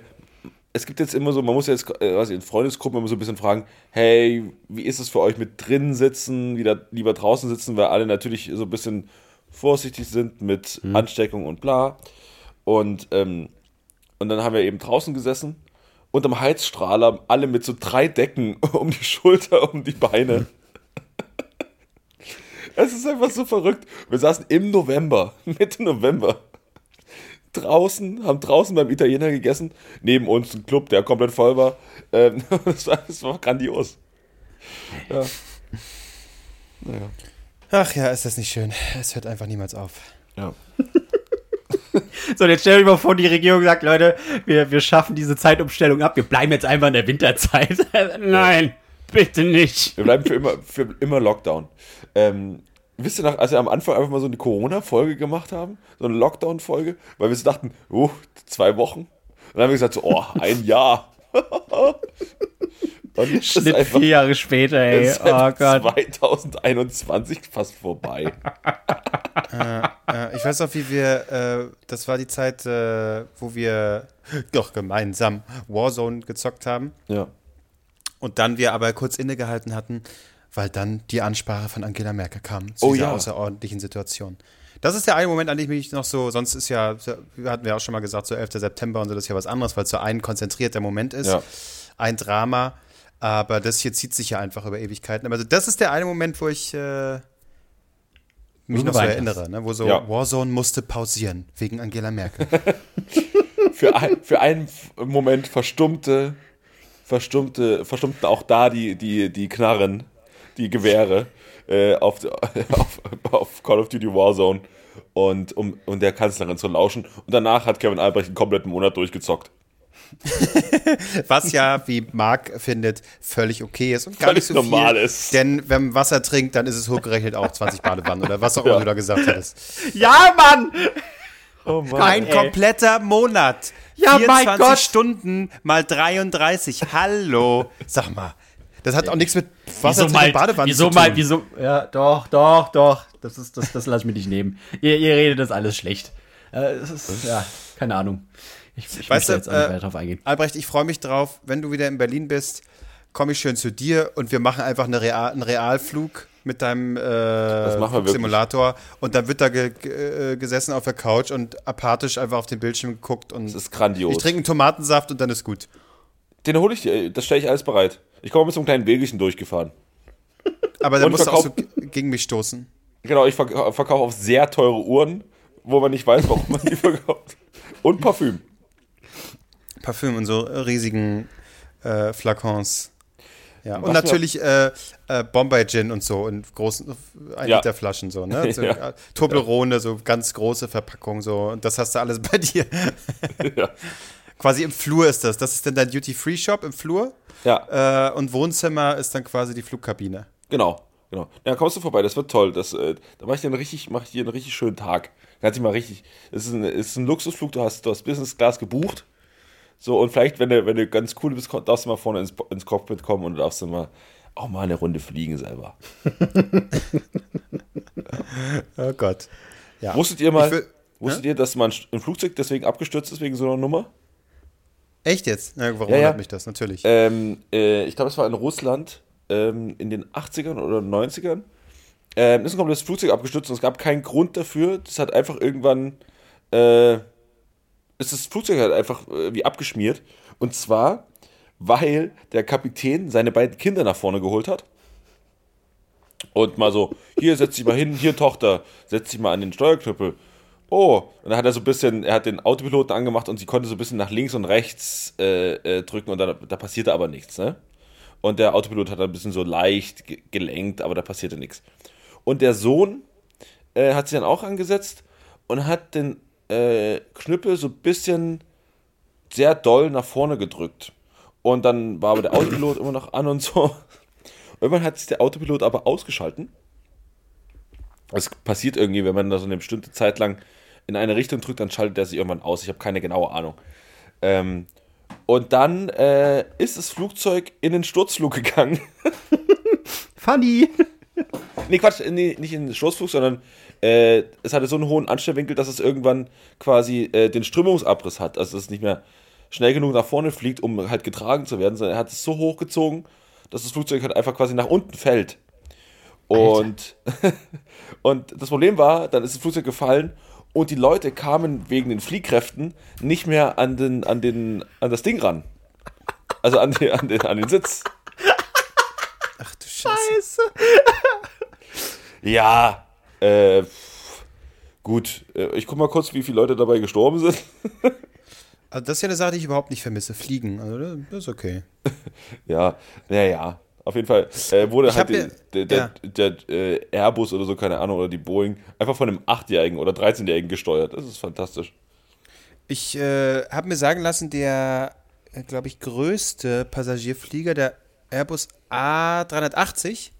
es gibt jetzt immer so, man muss jetzt äh, weiß ich, in Freundesgruppen immer so ein bisschen fragen, hey, wie ist es für euch mit drinnen sitzen, wieder lieber draußen sitzen, weil alle natürlich so ein bisschen vorsichtig sind mit Ansteckung und bla. Und, ähm, und dann haben wir eben draußen gesessen und am Heizstrahler alle mit so drei Decken um die Schulter, um die Beine. Es ist einfach so verrückt. Wir saßen im November, Mitte November, draußen, haben draußen beim Italiener gegessen, neben uns ein Club, der komplett voll war. Ähm, das, war das war grandios. Ja. Naja. Ach ja, ist das nicht schön. Es hört einfach niemals auf. Ja. So, und jetzt stell dir mal vor, die Regierung sagt, Leute, wir, wir schaffen diese Zeitumstellung ab. Wir bleiben jetzt einfach in der Winterzeit. Nein, bitte nicht. Wir bleiben für immer, für immer Lockdown. Ähm, wisst ihr noch, als wir am Anfang einfach mal so eine Corona-Folge gemacht haben, so eine Lockdown-Folge, weil wir so dachten, oh, zwei Wochen. Und dann haben wir gesagt, so, oh, ein Jahr. Und Schnitt vier Jahre später, ey. Oh Gott. 2021 fast vorbei. Äh, ich weiß auch, wie wir, äh, das war die Zeit, äh, wo wir doch gemeinsam Warzone gezockt haben Ja. und dann wir aber kurz innegehalten hatten, weil dann die Ansprache von Angela Merkel kam zu Oh dieser ja. außerordentlichen Situation. Das ist der eine Moment, an dem ich mich noch so, sonst ist ja, hatten wir auch schon mal gesagt, so 11. September und so, das ist ja was anderes, weil es so ein konzentrierter Moment ist, Ja. ein Drama, aber das hier zieht sich ja einfach über Ewigkeiten. Aber das ist der eine Moment, wo ich äh, mich noch so erinnere, ne? wo so Ja. Warzone musste pausieren, wegen Angela Merkel. Für, ein, für einen Moment verstummte, verstummte, verstummten auch da die, die, die Knarren, die Gewehre äh, auf, auf, auf Call of Duty Warzone und um, um der Kanzlerin zu lauschen. Und danach hat Kevin Albrecht einen kompletten Monat durchgezockt. Was ja, wie Marc findet, völlig okay ist und gar Völlig nicht so normal viel, ist. Denn wenn man Wasser trinkt, dann ist es hochgerechnet auch 20 Badewannen oder was auch immer Ja. du da gesagt hattest. Ja, Mann! Oh Mann. Ein ey. kompletter Monat. Ja, mein 24 Gott. Stunden mal 33. Hallo. Sag mal. Das hat auch nichts mit Wasser Wieso mal, und Badewannen wieso zu mal, tun. wieso, ja, doch, doch, doch, das ist, das, das lasse ich mir nicht nehmen. Ihr, ihr redet das alles schlecht. Äh, es ist, ja, keine Ahnung. Ich, ich Weißt möchte du, jetzt auch nicht äh, drauf eingehen. Albrecht, ich freue mich drauf, wenn du wieder in Berlin bist, komme ich schön zu dir und wir machen einfach eine Real, einen Realflug mit deinem äh. Simulator und dann wird da ge ge äh, gesessen auf der Couch und apathisch einfach auf den Bildschirm geguckt und Das ist grandios. ich trinke einen Tomatensaft und dann ist gut. Den hole ich dir, das stelle ich alles bereit. Ich komme mit so einem kleinen Wägelchen durchgefahren. Aber dann musst du auch so gegen mich stoßen. Genau, ich verk verkaufe auf sehr teure Uhren wo man nicht weiß, warum man die verkauft. Und Parfüm. Parfüm und so riesigen äh, Flakons. Ja, und natürlich äh, äh, Bombay Gin und so in großen 1 Ja. Liter Flaschen so, ne? So, Ja. äh, Toblerone, so ganz große Verpackung so und das hast du alles bei dir. Ja. quasi im Flur ist das. Das ist dann dein Duty-Free-Shop im Flur ja, äh, und Wohnzimmer ist dann quasi die Flugkabine. genau. Genau. Ja, kommst du vorbei, das wird toll. Das, äh, da mache ich dir einen richtig, mach ich dir einen richtig schönen Tag. Kannst dich mal richtig. Es ist ein, ist ein Luxusflug, du hast, du hast Business Class gebucht. So, und vielleicht, wenn du, wenn du ganz cool bist, darfst du mal vorne ins, ins Cockpit kommen und du darfst dann mal auch mal eine Runde fliegen selber. Oh Gott. Ja. Wusstet ihr mal, will- wusstet ihr, dass man ein Flugzeug deswegen abgestürzt ist wegen so einer Nummer? Echt jetzt? Na, warum Ja, ja. wundert mich das? Natürlich. Ähm, äh, ich glaube, es war in Russland ähm, in den 80ern oder 90ern. Ähm, ist ein komplettes Flugzeug abgestürzt und es gab keinen Grund dafür. Das hat einfach irgendwann. Äh, ist das Flugzeug halt einfach äh, wie abgeschmiert. Und zwar, weil der Kapitän seine beiden Kinder nach vorne geholt hat. Und mal so, hier setz dich mal hin, hier Tochter, setz dich mal an den Steuerknüppel. Oh, und dann hat er so ein bisschen, er hat den Autopiloten angemacht und sie konnte so ein bisschen nach links und rechts äh, äh, drücken und da, da passierte aber nichts, ne? Und der Autopilot hat dann ein bisschen so leicht ge gelenkt, aber da passierte nichts. Und der Sohn äh, hat sich dann auch angesetzt und hat den äh, Knüppel so ein bisschen sehr doll nach vorne gedrückt. Und dann war aber der Autopilot immer noch an und so. Irgendwann hat sich der Autopilot aber ausgeschalten. Es passiert irgendwie, wenn man da so eine bestimmte Zeit lang in eine Richtung drückt, dann schaltet er sich irgendwann aus. Ich habe keine genaue Ahnung. Ähm, und dann äh, ist das Flugzeug in den Sturzflug gegangen. Funny. Nee, Quatsch, nee, nicht in den Sturzflug, sondern äh, es hatte so einen hohen Anstellwinkel, dass es irgendwann quasi äh, den Strömungsabriss hat. Also dass es nicht mehr schnell genug nach vorne fliegt, um halt getragen zu werden, sondern er hat es so hochgezogen, dass das Flugzeug halt einfach quasi nach unten fällt. Und, und das Problem war, dann ist das Flugzeug gefallen und die Leute kamen wegen den Fliehkräften nicht mehr an, den, an, den, an das Ding ran. Also an, die, an, den, an den Sitz. Ach du Scheiße. Ja, äh, gut. Äh, Ich guck mal kurz, wie viele Leute dabei gestorben sind. Also das ist ja eine Sache, die ich überhaupt nicht vermisse. Fliegen. Also das ist okay. Ja, naja. Auf jeden Fall äh, wurde Ich halt hab mir- der, der, der, der äh, Airbus oder so, keine Ahnung, oder die Boeing einfach von einem 8-Jährigen oder 13-Jährigen gesteuert. Das ist fantastisch. Ich äh, habe mir sagen lassen, der, glaube ich, größte Passagierflieger, der Airbus A380,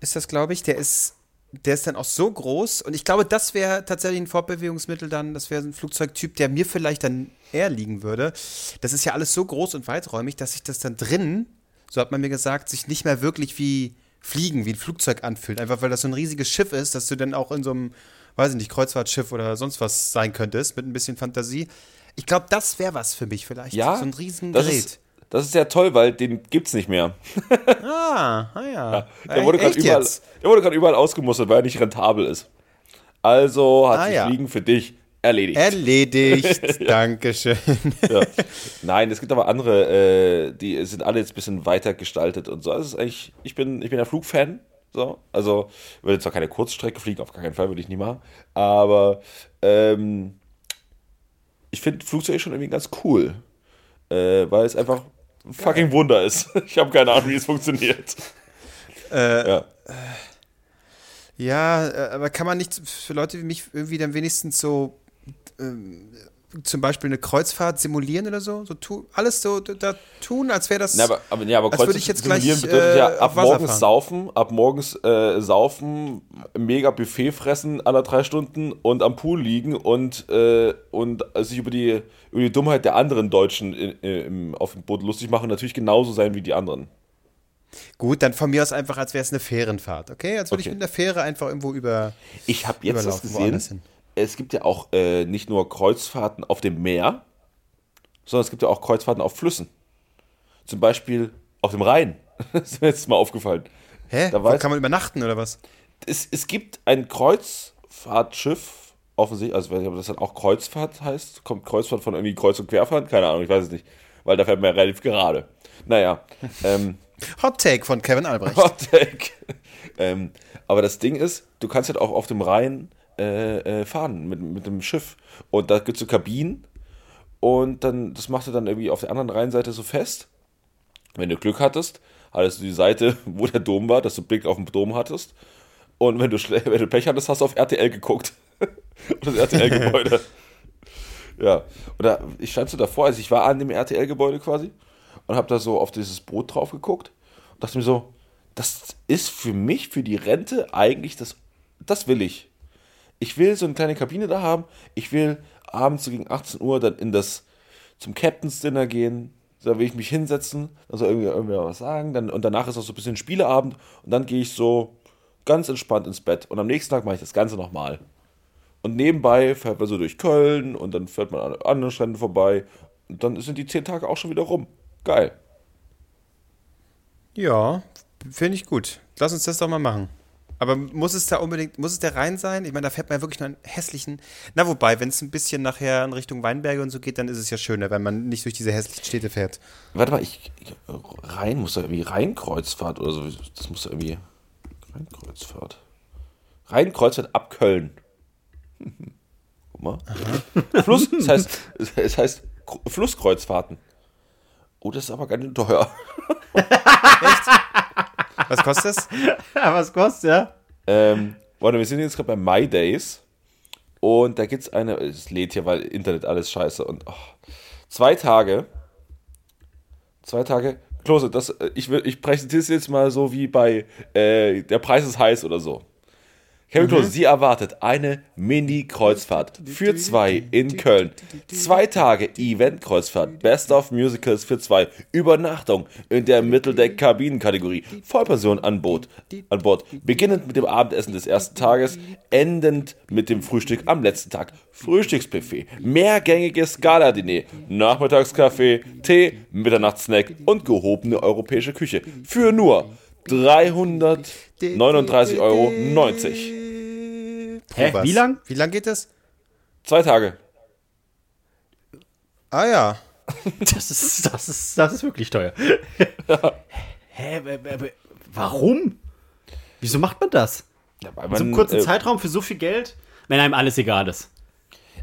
ist das, glaube ich, der ist, der ist dann auch so groß. Und ich glaube, das wäre tatsächlich ein Fortbewegungsmittel dann, das wäre ein Flugzeugtyp, der mir vielleicht dann eher liegen würde. Das ist ja alles so groß und weiträumig, dass sich das dann drin, so hat man mir gesagt, sich nicht mehr wirklich wie Fliegen, wie ein Flugzeug anfühlt. Einfach weil das so ein riesiges Schiff ist, dass du dann auch in so einem, weiß ich nicht, Kreuzfahrtschiff oder sonst was sein könntest, mit ein bisschen Fantasie. Ich glaube, das wäre was für mich vielleicht. Ja, So ein riesen das Gerät. ist, das ist sehr toll, weil den gibt's nicht mehr. ah, ah ja. Der wurde gerade Echt überall, jetzt? der wurde gerade überall ausgemustert, weil er nicht rentabel ist. Also hat Ah, sich ja. Fliegen für dich erledigt. Erledigt. Dankeschön. Ja. Nein, es gibt aber andere, äh, die sind alle jetzt ein bisschen weiter gestaltet und so. Also es ist eigentlich, ich bin, ich bin ein Flugfan. So. Also, würde zwar keine Kurzstrecke fliegen, auf gar keinen Fall würde ich nie machen. Aber ähm, ich finde Flugzeuge schon irgendwie ganz cool. Äh, weil es einfach ein fucking Wunder ist. Ich habe keine Ahnung, wie es funktioniert. Äh, ja. Ja, äh, aber kann man nicht für Leute wie mich irgendwie dann wenigstens so ähm, zum Beispiel eine Kreuzfahrt simulieren oder so? so tu, alles so da, tun, als wäre das. Na, aber, aber, ja, aber Als würde ich jetzt gleich, bedeutet ja äh, ab auf Wasser morgens fahren. saufen, ab morgens äh, saufen, mega Buffet fressen aller drei Stunden und am Pool liegen und, äh, und sich über die, über die Dummheit der anderen Deutschen in, im, auf dem Boot lustig machen und natürlich genauso sein wie die anderen. Gut, dann von mir aus einfach, als wäre es eine Fährenfahrt, okay? Als würde ich Okay. mit einer Fähre einfach irgendwo über. Ich habe jetzt das gesehen. Es gibt ja auch äh, nicht nur Kreuzfahrten auf dem Meer, sondern es gibt ja auch Kreuzfahrten auf Flüssen. Zum Beispiel auf dem Rhein. das ist mir jetzt mal aufgefallen. Hä? Da kann man übernachten oder was? es, es gibt ein Kreuzfahrtschiff, offensichtlich, also ich weiß nicht, ob das dann auch Kreuzfahrt heißt. Kommt Kreuzfahrt von irgendwie Kreuz- und Querfahrt? Keine Ahnung, ich weiß es nicht. Weil da fährt man ja relativ gerade. Naja, ähm, Hot Take von Kevin Albrecht. Hot Take. ähm, aber das Ding ist, du kannst halt auch auf dem Rhein äh, äh, fahren mit, mit dem Schiff. Und da gibt es so Kabinen und dann, das machst du dann irgendwie auf der anderen Rheinseite so fest. Wenn du Glück hattest, hattest du die Seite, wo der Dom war, dass du Blick auf den Dom hattest. Und wenn du, wenn du Pech hattest, hast du auf RTL geguckt. das RTL-Gebäude. ja. Oder ich stand so davor, also ich war an dem RTL-Gebäude quasi und habe da so auf dieses Boot drauf geguckt und dachte mir so, das ist für mich, für die Rente eigentlich das, das will ich. Ich will so eine kleine Kabine da haben. Ich will abends so gegen 18 Uhr dann in das, zum Captain's Dinner gehen. Da will ich mich hinsetzen, dann soll irgendwie irgendwer was sagen. Dann, und danach ist auch so ein bisschen Spieleabend. Und dann gehe ich so ganz entspannt ins Bett. Und am nächsten Tag mache ich das Ganze nochmal. Und nebenbei fährt man so durch Köln und dann fährt man an anderen Stränden vorbei. Und dann sind die 10 Tage auch schon wieder rum. Geil. Ja, finde ich gut. Lass uns das doch mal machen. Aber muss es da unbedingt, muss es der Rhein sein? Ich meine, da fährt man ja wirklich nur einen hässlichen. Na, wobei, wenn es ein bisschen nachher in Richtung Weinberge und so geht, dann ist es ja schöner, wenn man nicht durch diese hässlichen Städte fährt. Warte mal, ich, ich Rhein muss da irgendwie Rheinkreuzfahrt oder so. Das muss da irgendwie. Rheinkreuzfahrt. Rheinkreuzfahrt ab Köln. Guck mal. Fluss, das heißt, es heißt Kr- Flusskreuzfahrten. Oh, das ist aber ganz schön teuer. Was kostet das? Ja, was kostet, ja? Ähm, warte, wir sind jetzt gerade bei My Days. Und da gibt es eine, es lädt hier, weil Internet alles scheiße. Und oh, zwei Tage. Zwei Tage. Klose, das, äh, ich, will- ich präsentiere es jetzt mal so wie bei äh, Der Preis ist heiß oder so. Kevin Klose, sie erwartet eine Mini-Kreuzfahrt für zwei in Köln. Zwei Tage Event-Kreuzfahrt, Best of Musicals für zwei, Übernachtung in der Mitteldeck-Kabinenkategorie, Vollpension an Bord, an Bord, beginnend mit dem Abendessen des ersten Tages, endend mit dem Frühstück am letzten Tag. Frühstücksbuffet, mehrgängiges Gala-Diner, Nachmittagskaffee, Tee, Mitternachtssnack und gehobene europäische Küche für nur 339,90 Euro. Hä, Was? wie lang? Wie lang geht das? Zwei Tage. Ah ja. Das ist, das ist, das ist wirklich teuer. Hä, w- w- warum? Wieso macht man das? Ja, weil In so einem man, kurzen äh, Zeitraum für so viel Geld? Wenn einem alles egal ist.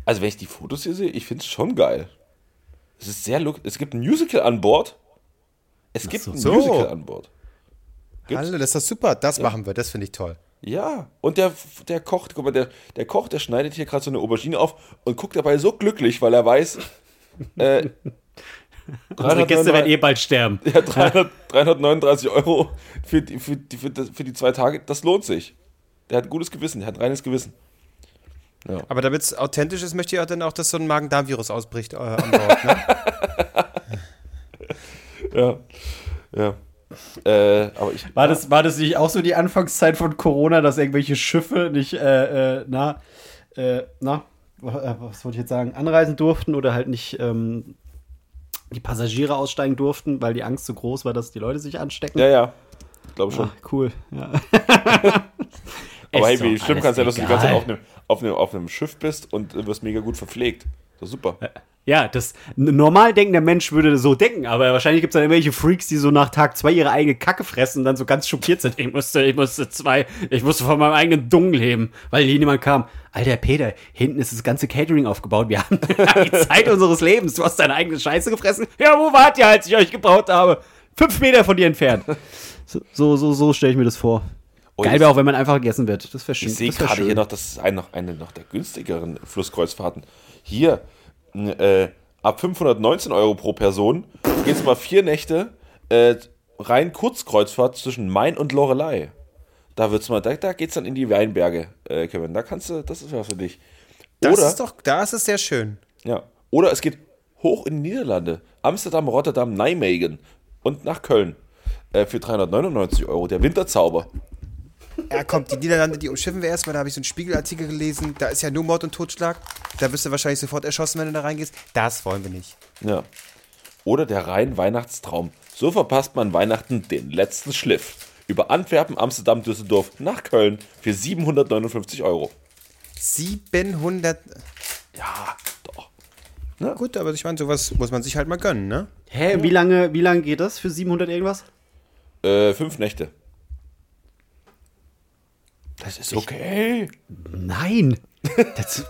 Also wenn ich die Fotos hier sehe, ich finde es schon geil. Es ist sehr look. Es gibt ein Musical an Bord. Es gibt ein So. Musical an Bord. Gibt's? Hallo, das ist doch super. Das machen wir. Das finde ich toll. Ja. Und der, der kocht, guck mal, der, der Koch, der schneidet hier gerade so eine Aubergine auf und guckt dabei so glücklich, weil er weiß, äh, Unsere Gäste werden eh bald sterben. ja, 300, 339 Euro für die, für, die, für, das, für die zwei Tage, das lohnt sich. Der hat ein gutes Gewissen, der hat reines Gewissen. Aber damit es authentisch ist, möchte ich auch dann auch, dass so ein Magen-Darm-Virus ausbricht äh, an Bord. Ne? Ja. Ja. Äh, aber ich. War das, war das nicht auch so die Anfangszeit von Corona, dass irgendwelche Schiffe nicht, äh, äh, na, äh, na, äh, was wollte ich jetzt sagen, anreisen durften oder halt nicht ähm, die Passagiere aussteigen durften, weil die Angst so groß war, dass die Leute sich anstecken? Ja, ja. Ich glaube schon. Ah, cool. Ja. Aber hey, wie schlimm kann es sein, dass du die ganze Zeit auf einem, auf einem, auf einem Schiff bist und wirst mega gut verpflegt. Das ist super. Ja, das ein normal denkender Mensch würde so denken, aber wahrscheinlich gibt es dann irgendwelche Freaks, die so nach Tag zwei ihre eigene Kacke fressen und dann so ganz schockiert sind. Ich musste, ich musste zwei, ich musste von meinem eigenen Dung leben, weil hier jemand kam. Alter Peter, hinten ist das ganze Catering aufgebaut. Wir haben die Zeit unseres Lebens. Du hast deine eigene Scheiße gefressen. Ja, wo wart ihr, als ich euch gebraut habe? Fünf Meter von dir entfernt. So, so, so stelle ich mir das vor. Oh, Geil wäre auch, wenn man einfach gegessen wird. Das wäre schön. Ich sehe das gerade schön. hier noch, das ist ein, noch eine noch der günstigeren Flusskreuzfahrten. Hier, äh, ab 519 Euro pro Person geht es mal vier Nächte äh, rein Kurzkreuzfahrt zwischen Main und Lorelei. Da wird's mal, da, da geht's dann in die Weinberge, äh, Kevin. Da kannst du, das ist was für dich. Das Oder, ist doch, da ist es sehr schön. ja, oder es geht hoch in die Niederlande. Amsterdam, Rotterdam, Nijmegen und nach Köln. Äh, für 399 Euro. Der Winterzauber. Ja, kommt, die Niederlande, die umschiffen wir erstmal. Da habe ich so einen Spiegelartikel gelesen. Da ist ja nur Mord und Totschlag. Da wirst du wahrscheinlich sofort erschossen, wenn du da reingehst. Das wollen wir nicht. Ja. Oder der rein Weihnachtstraum. So verpasst man Weihnachten den letzten Schliff. Über Antwerpen, Amsterdam, Düsseldorf nach Köln für 759 Euro. 700. Ja, doch. Gut, aber ich meine, sowas muss man sich halt mal gönnen, ne? Hä, wie lange, wie lange geht das für 700 irgendwas? Äh, fünf Nächte. Das ist okay. Nein. Das,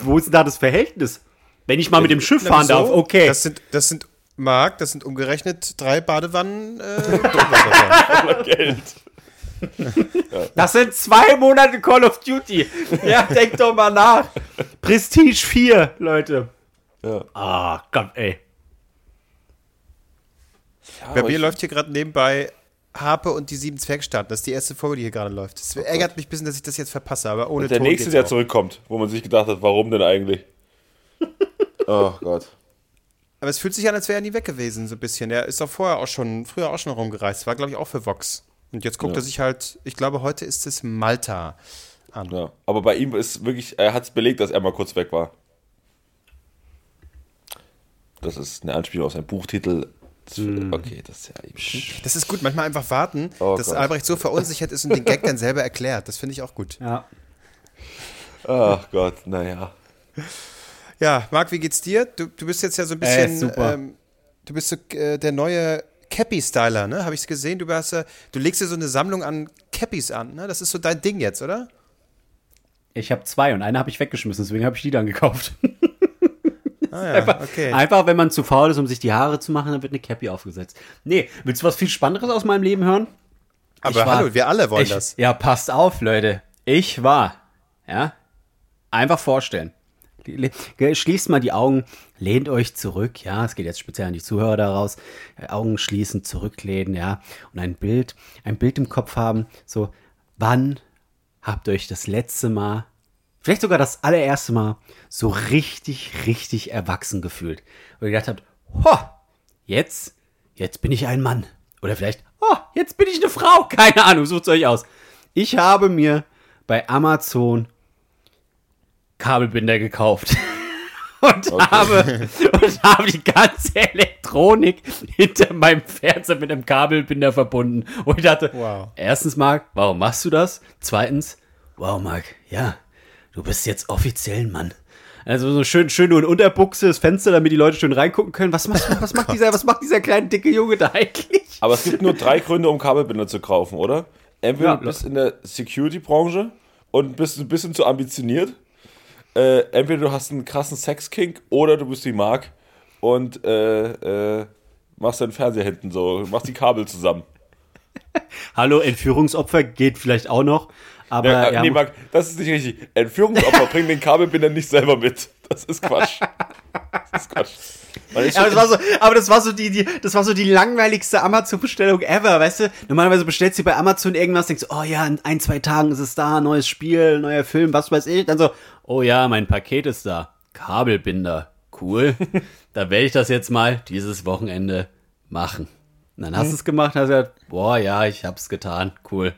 wo ist denn da das Verhältnis? Wenn ich mal mit dem Schiff Na, fahren darf, okay. Das sind, das sind, Marc, das sind umgerechnet drei Badewannen äh. Geld. Das sind zwei Monate Call of Duty. Ja, denk doch mal nach. Prestige 4, Leute. Ja. Ah, Gott, ey. Bei mir läuft hier gerade nebenbei Harpe und die sieben Zwergstaaten. Das ist die erste Folge, die hier gerade läuft. Es ärgert mich ein bisschen, dass ich das jetzt verpasse, aber ohne Der Ton nächste, der auch. zurückkommt, wo man sich gedacht hat, warum denn eigentlich? Oh Gott. Aber es fühlt sich an, als wäre er nie weg gewesen, so ein bisschen. Er ist doch vorher auch schon, früher auch schon rumgereist. War, glaube ich, auch für Vox. Und jetzt guckt Ja. er sich halt, ich glaube, heute ist es Malta an. Ja. Aber bei ihm ist wirklich, er hat es belegt, dass er mal kurz weg war. Das ist eine Anspielung auf seinen Buchtitel. Das- Okay, das ist ja eben. Das ist gut, manchmal einfach warten, Oh dass Gott. Albrecht so verunsichert ist und den Gag dann selber erklärt. Das finde ich auch gut. Ja. Ach Gott, naja. Ja, Marc, wie geht's dir? Du, du bist jetzt ja so ein Äh, bisschen, super. ähm, du bist so äh, der neue Cappy-Styler, ne? Habe ich gesehen? Du, hast, ja- du legst dir so eine Sammlung an Cappies an, ne? Das ist so dein Ding jetzt, oder? Ich habe zwei und eine habe ich weggeschmissen, deswegen habe ich die dann gekauft. Ah ja, okay. Einfach, wenn man zu faul ist, um sich die Haare zu machen, dann wird eine Cappy aufgesetzt. Nee, willst du was viel Spannenderes aus meinem Leben hören? Aber war- hallo, wir alle wollen ich, das. Ja, passt auf, Leute. Ich war, ja, einfach vorstellen. Le- le- Schließt mal die Augen, lehnt euch zurück, ja, es geht jetzt speziell an die Zuhörer daraus. Äh, Augen schließen, zurücklehnen, ja, und ein Bild, ein Bild im Kopf haben, so, wann habt ihr euch das letzte Mal, vielleicht sogar das allererste Mal, so richtig, richtig erwachsen gefühlt? Ihr gedacht habt, ho, jetzt, jetzt bin ich ein Mann. Oder vielleicht, oh, jetzt bin ich eine Frau. Keine Ahnung, sucht euch aus. Ich habe mir bei Amazon Kabelbinder gekauft. Und, habe, und habe die ganze Elektronik hinter meinem Fernseher mit einem Kabelbinder verbunden. Und ich dachte, Wow. erstens, Marc, warum machst du das? Zweitens, wow, Marc, ja, du bist jetzt offiziell ein Mann. Also so schön, schön nur in Unterbuchse, das Fenster, damit die Leute schön reingucken können. Was, macht, was, macht, dieser, was macht dieser kleine, dicke Junge da eigentlich? Aber es gibt nur drei Gründe, um Kabelbinder zu kaufen, oder? Entweder Ja. du bist in der Security-Branche und bist ein bisschen zu ambitioniert. Äh, entweder du hast einen krassen Sex-Kink oder du bist wie Marc und äh, äh, machst deinen Fernseher hinten so, machst die Kabel zusammen. Hallo, Entführungsopfer geht vielleicht auch noch. Aber Ja, ja, nee, Marc, das ist nicht richtig. Entführungsopfer bringen den Kabelbinder nicht selber mit. Das ist Quatsch. Das ist Quatsch. Ja, aber das war so, aber das war so die, die, das war so die langweiligste Amazon-Bestellung ever, weißt du? Normalerweise bestellst du bei Amazon irgendwas, denkst, oh ja, in ein, zwei Tagen ist es da, neues Spiel, neuer Film, was weiß ich. Dann so, oh ja, mein Paket ist da. Kabelbinder. Cool. da werde ich das jetzt mal dieses Wochenende machen. Und dann hast du es gemacht, hast gesagt, boah, ja, ich hab's getan. Cool.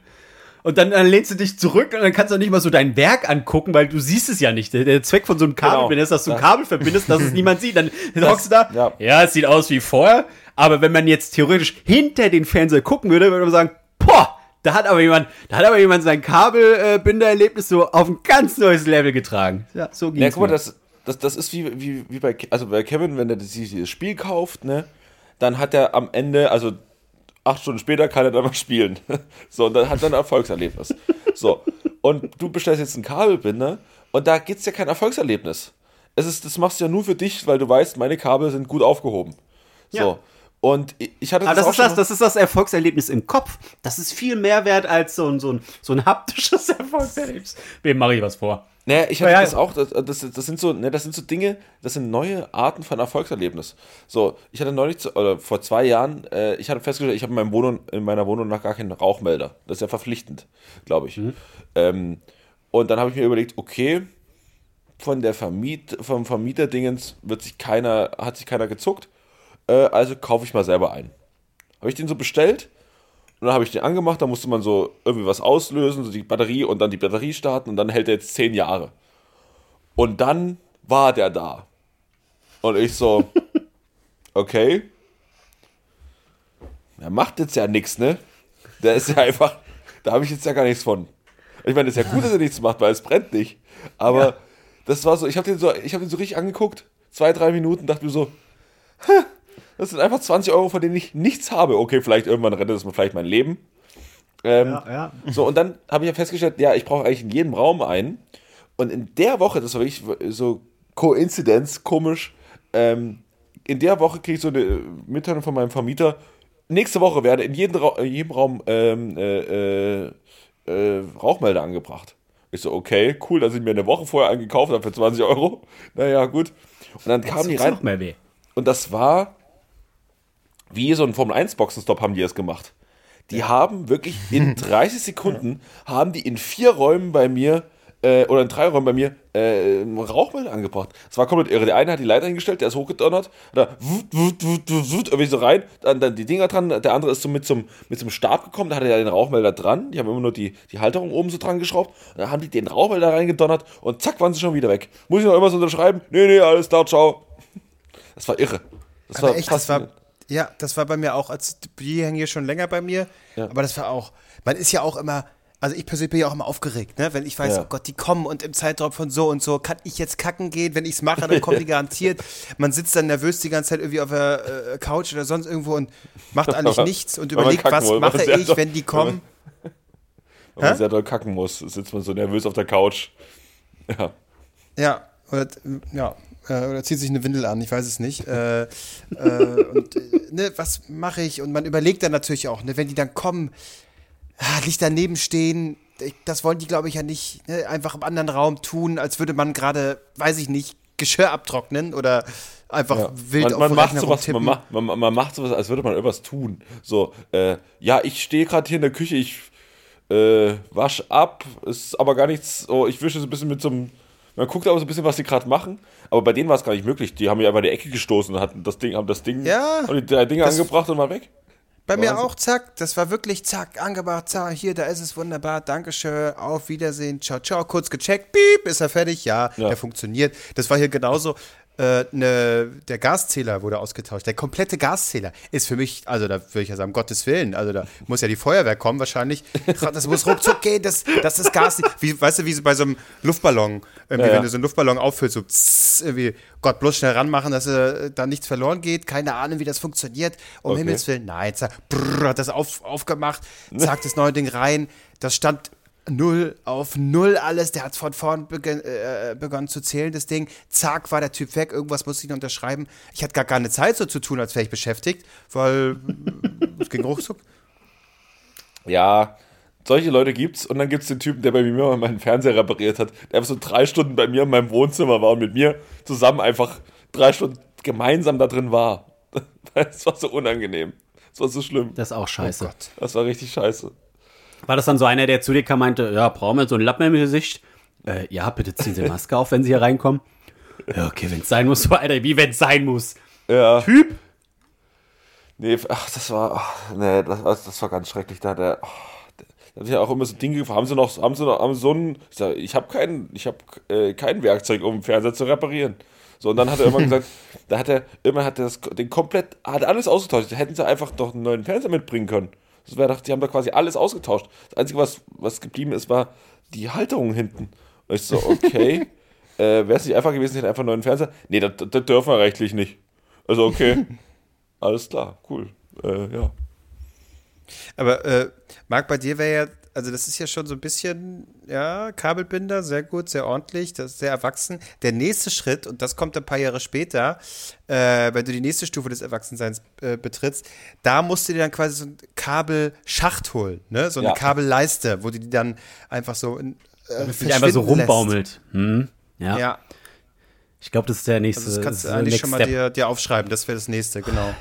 Und dann, dann lehnst du dich zurück und dann kannst du nicht mal so dein Werk angucken, weil du siehst es ja nicht. Der, der Zweck von so einem Kabelbinder ist, dass du ein Kabel verbindest, dass es niemand sieht. Dann hockst du da. ja. ja, es sieht aus wie vorher. Aber wenn man jetzt theoretisch hinter den Fernseher gucken würde, würde man sagen, boah, da hat aber jemand, da hat aber jemand sein Kabelbindererlebnis so auf ein ganz neues Level getragen. Ja, so ging's Ja, guck mal, das, das, das ist wie, wie, wie bei, also bei Kevin, wenn er das- dieses Spiel kauft, ne, dann hat er am Ende, also acht Stunden später kann er dann mal spielen. So, und dann hat er ein Erfolgserlebnis. So, und du bestellst jetzt einen Kabelbinder und da gibt's ja kein Erfolgserlebnis. Es ist, das machst du ja nur für dich, weil du weißt, meine Kabel sind gut aufgehoben. So. Ja. Und ich- hatte Aber das, das auch ist das, schon das ist das Erfolgserlebnis im Kopf. Das ist viel mehr wert als so ein, so ein, so ein haptisches Erfolgserlebnis. Wem mache ich was vor? Naja, ich hatte Ja, ja. das auch, das, das, das sind so, ne, das sind so Dinge, das sind neue Arten von Erfolgserlebnis. So, ich hatte neulich, zu- oder vor zwei Jahren, äh, ich hatte festgestellt, ich habe in, meinem Wohnung, in meiner Wohnung noch gar keinen Rauchmelder. Das ist ja verpflichtend, glaube ich. Ähm, und dann habe ich mir überlegt, okay, von der Vermiet, vom Vermieterdingens wird sich keiner, hat sich keiner gezuckt, äh, also kaufe ich mal selber einen. Habe ich den so bestellt und dann habe ich den angemacht, da musste man so irgendwie was auslösen, so die Batterie und dann die Batterie starten und dann hält er jetzt zehn Jahre. Und dann war der da. Und ich so, okay. Er macht jetzt ja nichts, ne? Der ist ja einfach, da habe ich jetzt ja gar nichts von. Ich meine, es ist ja gut, dass er nichts macht, weil es brennt nicht. Aber das war so, ich habe den so, ich habe den so richtig angeguckt, zwei, drei Minuten, dachte mir so, "Hä, das sind einfach 20 Euro, von denen ich nichts habe. Okay, vielleicht irgendwann rettet es mir vielleicht mein Leben. Ähm, Ja, ja. So, und dann habe ich ja festgestellt, ja, ich brauche eigentlich in jedem Raum einen. Und in der Woche, das war wirklich so Koinzidenz, komisch, ähm, in der Woche kriege ich so eine Mitteilung von meinem Vermieter, nächste Woche werde in jedem, Ra in jedem Raum ähm, äh, äh, äh, Rauchmelder angebracht. Ich so, okay, cool, da sind mir eine Woche vorher eingekauft, habe für 20 Euro. Naja, gut. Und dann kamen die rein. noch mehr weh. Und das war wie so ein Formel-1-Boxenstopp haben die das gemacht. Die haben wirklich in 30 Sekunden, haben die in vier Räumen bei mir, äh, oder in drei Räumen bei mir, äh, Rauchmelder angebracht. Das war komplett irre. Der eine hat die Leiter hingestellt, der ist hochgedonnert, da wut, wut, wut, wut, irgendwie so rein, dann, dann die Dinger dran, der andere ist so mit zum, mit zum Stab gekommen, da hatte er den Rauchmelder dran, die haben immer nur die, die Halterung oben so dran geschraubt, und dann haben die den Rauchmelder reingedonnert und zack, waren sie schon wieder weg. Muss ich noch irgendwas unterschreiben? Nee, nee, alles klar, ciao. Das war irre. Das Aber echt, das war. Ja, das war bei mir auch, als die hängen hier schon länger bei mir, Ja. aber das war auch, man ist ja auch immer, also ich persönlich bin ja auch immer aufgeregt, ne? wenn ich weiß, Ja. oh Gott, die kommen und im Zeitraum von so und so, kann ich jetzt kacken gehen, wenn ich es mache, dann kommen die garantiert. Man sitzt dann nervös die ganze Zeit irgendwie auf der äh, Couch oder sonst irgendwo und macht eigentlich nichts und man überlegt, was weil mache man ich, doll- wenn die kommen. Wenn man Hä? sehr doll kacken muss, sitzt man so nervös auf der Couch. Ja. Ja, oder, ja, äh, oder zieht sich eine Windel an, ich weiß es nicht. Äh, äh, und äh, ne, was mache ich? Und man überlegt dann natürlich auch, ne, wenn die dann kommen, ah, nicht daneben stehen, das wollen die, glaube ich, ja nicht ne, einfach im anderen Raum tun, als würde man gerade, weiß ich nicht, Geschirr abtrocknen oder einfach Ja. wild man, auf man dem macht sowas, man macht, man, man macht sowas, als würde man irgendwas tun. So, äh, ja, ich stehe gerade hier in der Küche, ich äh, wasch ab, ist aber gar nichts, so, ich wische so ein bisschen mit so einem, man guckt aber so ein bisschen, was die gerade machen, aber bei denen war es gar nicht möglich. Die haben mir einfach in die Ecke gestoßen und hatten das Ding, haben das Ding, Ja, haben die drei Dinge angebracht und waren weg. Bei mir Wahnsinn. auch, zack, das war wirklich zack, angebracht, zack, hier, da ist es wunderbar, Dankeschön, auf Wiedersehen, ciao, ciao, kurz gecheckt, piep, ist er fertig, ja, Ja. der funktioniert. Das war hier genauso, äh, ne, der Gaszähler wurde ausgetauscht, der komplette Gaszähler ist für mich, also da würde ich ja sagen, um Gottes Willen, also da muss ja die Feuerwehr kommen wahrscheinlich, das muss ruckzuck gehen, das, das ist Gas, wie, weißt du, wie so bei so einem Luftballon, ja. wenn du so einen Luftballon auffüllst, so pss, irgendwie, Gott, bloß schnell ranmachen, dass äh, da nichts verloren geht, keine Ahnung, wie das funktioniert, um Okay. Himmels Willen, nein, zack, brrr, hat das auf, aufgemacht, zack, das neue Ding rein, das stand null auf null alles, der hat von vorn beginn, äh, begonnen zu zählen, das Ding, zack, war der Typ weg, irgendwas musste ich noch unterschreiben, ich hatte gar keine Zeit so zu tun, als wäre ich beschäftigt, weil es ging ruckzuck. Ja, solche Leute gibt's und dann gibt's den Typen, der bei mir mal meinen Fernseher repariert hat, der einfach so drei Stunden bei mir in meinem Wohnzimmer war und mit mir zusammen einfach drei Stunden gemeinsam da drin war. Das war so unangenehm. Das war so schlimm. Das ist auch scheiße. Oh Gott. Das war richtig scheiße. War das dann so einer, der zu dir kam, meinte, ja, brauchen wir so einen Lappen im Gesicht? Äh, ja, bitte ziehen Sie Maske auf, wenn Sie hier reinkommen. Ja, okay, wenn es sein muss, so, Alter, wie wenn es sein muss. Ja. Typ? Nee, ach, das war, ach, nee, das, war- das war ganz schrecklich. Da hat er, oh, da hat ja auch immer so Dinge gefragt. Haben Sie noch, haben Sie noch, haben Sie so ein, ich, sag, ich habe kein, ich habe äh, kein Werkzeug, um den Fernseher zu reparieren. So, und dann hat er immer gesagt, da hat er, immer hat er das, den komplett, hat alles ausgetauscht. Da hätten sie einfach doch einen neuen Fernseher mitbringen können. Das wäre doch, die haben da quasi alles ausgetauscht. Das Einzige, was, was geblieben ist, war die Halterung hinten. Und ich so, okay, äh, wäre es nicht einfach gewesen, sie hätten einfach einen neuen Fernseher? Nee, das, das dürfen wir rechtlich nicht. Also, okay. Alles klar, cool. Äh, ja. Aber äh, Marc, bei dir wäre ja, also das ist ja schon so ein bisschen, ja, Kabelbinder, sehr gut, sehr ordentlich, das ist sehr erwachsen. Der nächste Schritt, und das kommt ein paar Jahre später, äh, wenn du die nächste Stufe des Erwachsenseins äh, betrittst, da musst du dir dann quasi so ein Kabelschacht holen, ne? So eine Ja. Kabelleiste, wo du die dann einfach so in, äh, Die einfach so rumbaumelt. Hm? Ja. Ja, Ich glaube, das ist der nächste. also das kannst du eigentlich schon mal dir, dir aufschreiben, das wäre das nächste, genau.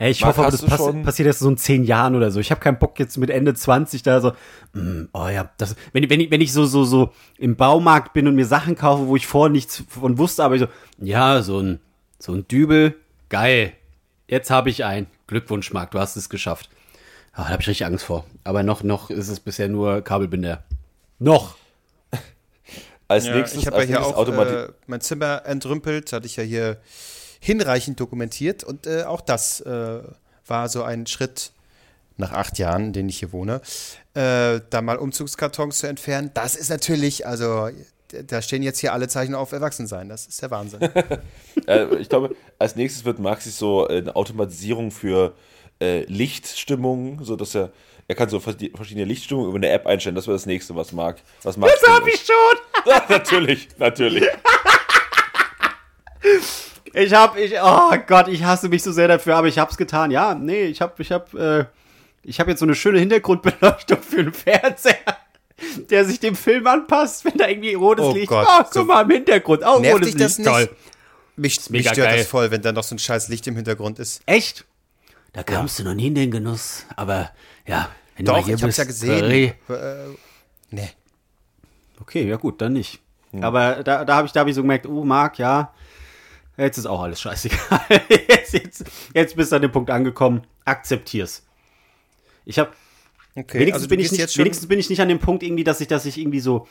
Ey, ich Marc, hoffe, aber das pass schon- passiert erst so in zehn Jahren oder so. Ich habe keinen Bock jetzt mit Ende 20 da so, mm, oh ja, das, wenn, wenn, ich, wenn ich so, so, so im Baumarkt bin und mir Sachen kaufe, wo ich vorher nichts von wusste, aber ich so, ja, so ein, so ein Dübel, geil. Jetzt habe ich einen. Glückwunsch, Marc, du hast es geschafft. Ah, da habe ich richtig Angst vor. Aber noch, noch ist es bisher nur Kabelbinder. Noch. Als Ja, nächstes, ich habe ja hier auch äh, mein Zimmer entrümpelt, hatte ich ja hier hinreichend dokumentiert und äh, auch das äh, war so ein Schritt nach acht Jahren, in denen ich hier wohne, äh, da mal Umzugskartons zu entfernen. Das ist natürlich, also da stehen jetzt hier alle Zeichen auf Erwachsensein. Das ist der Wahnsinn. äh, ich glaube, als nächstes wird Max sich so eine Automatisierung für äh, Lichtstimmungen, so dass er er kann so vers- verschiedene Lichtstimmungen über eine App einstellen. Das wäre das nächste, was Marc was Marc Das hab ich schon. Ja, natürlich, natürlich. Ich hab, ich, oh Gott, ich hasse mich so sehr dafür, aber ich hab's getan. Ja, nee, ich hab, ich hab, äh, ich hab jetzt so eine schöne Hintergrundbeleuchtung für den Fernseher, der sich dem Film anpasst, wenn da irgendwie rotes Oh Licht. Gott, oh, so- guck mal im Hintergrund, auch Nervt rotes dich das Licht, toll. nicht? Mich, mich mega stört geil. das voll, wenn da noch so ein scheiß Licht im Hintergrund ist. Echt? Da kamst du noch nie in den Genuss, aber ja, wenn du Doch, mal hier ich hab's bist, ja gesehen. Äh, nee. Okay, ja gut, dann nicht. Aber da, da habe ich, da hab ich so gemerkt, oh, Marc, ja, jetzt ist auch alles scheißegal. jetzt, jetzt, jetzt bist du an dem Punkt angekommen, akzeptier's. Ich habe Okay, wenigstens, also bin ich nicht, wenigstens bin ich nicht an dem Punkt irgendwie, dass ich, dass ich irgendwie so,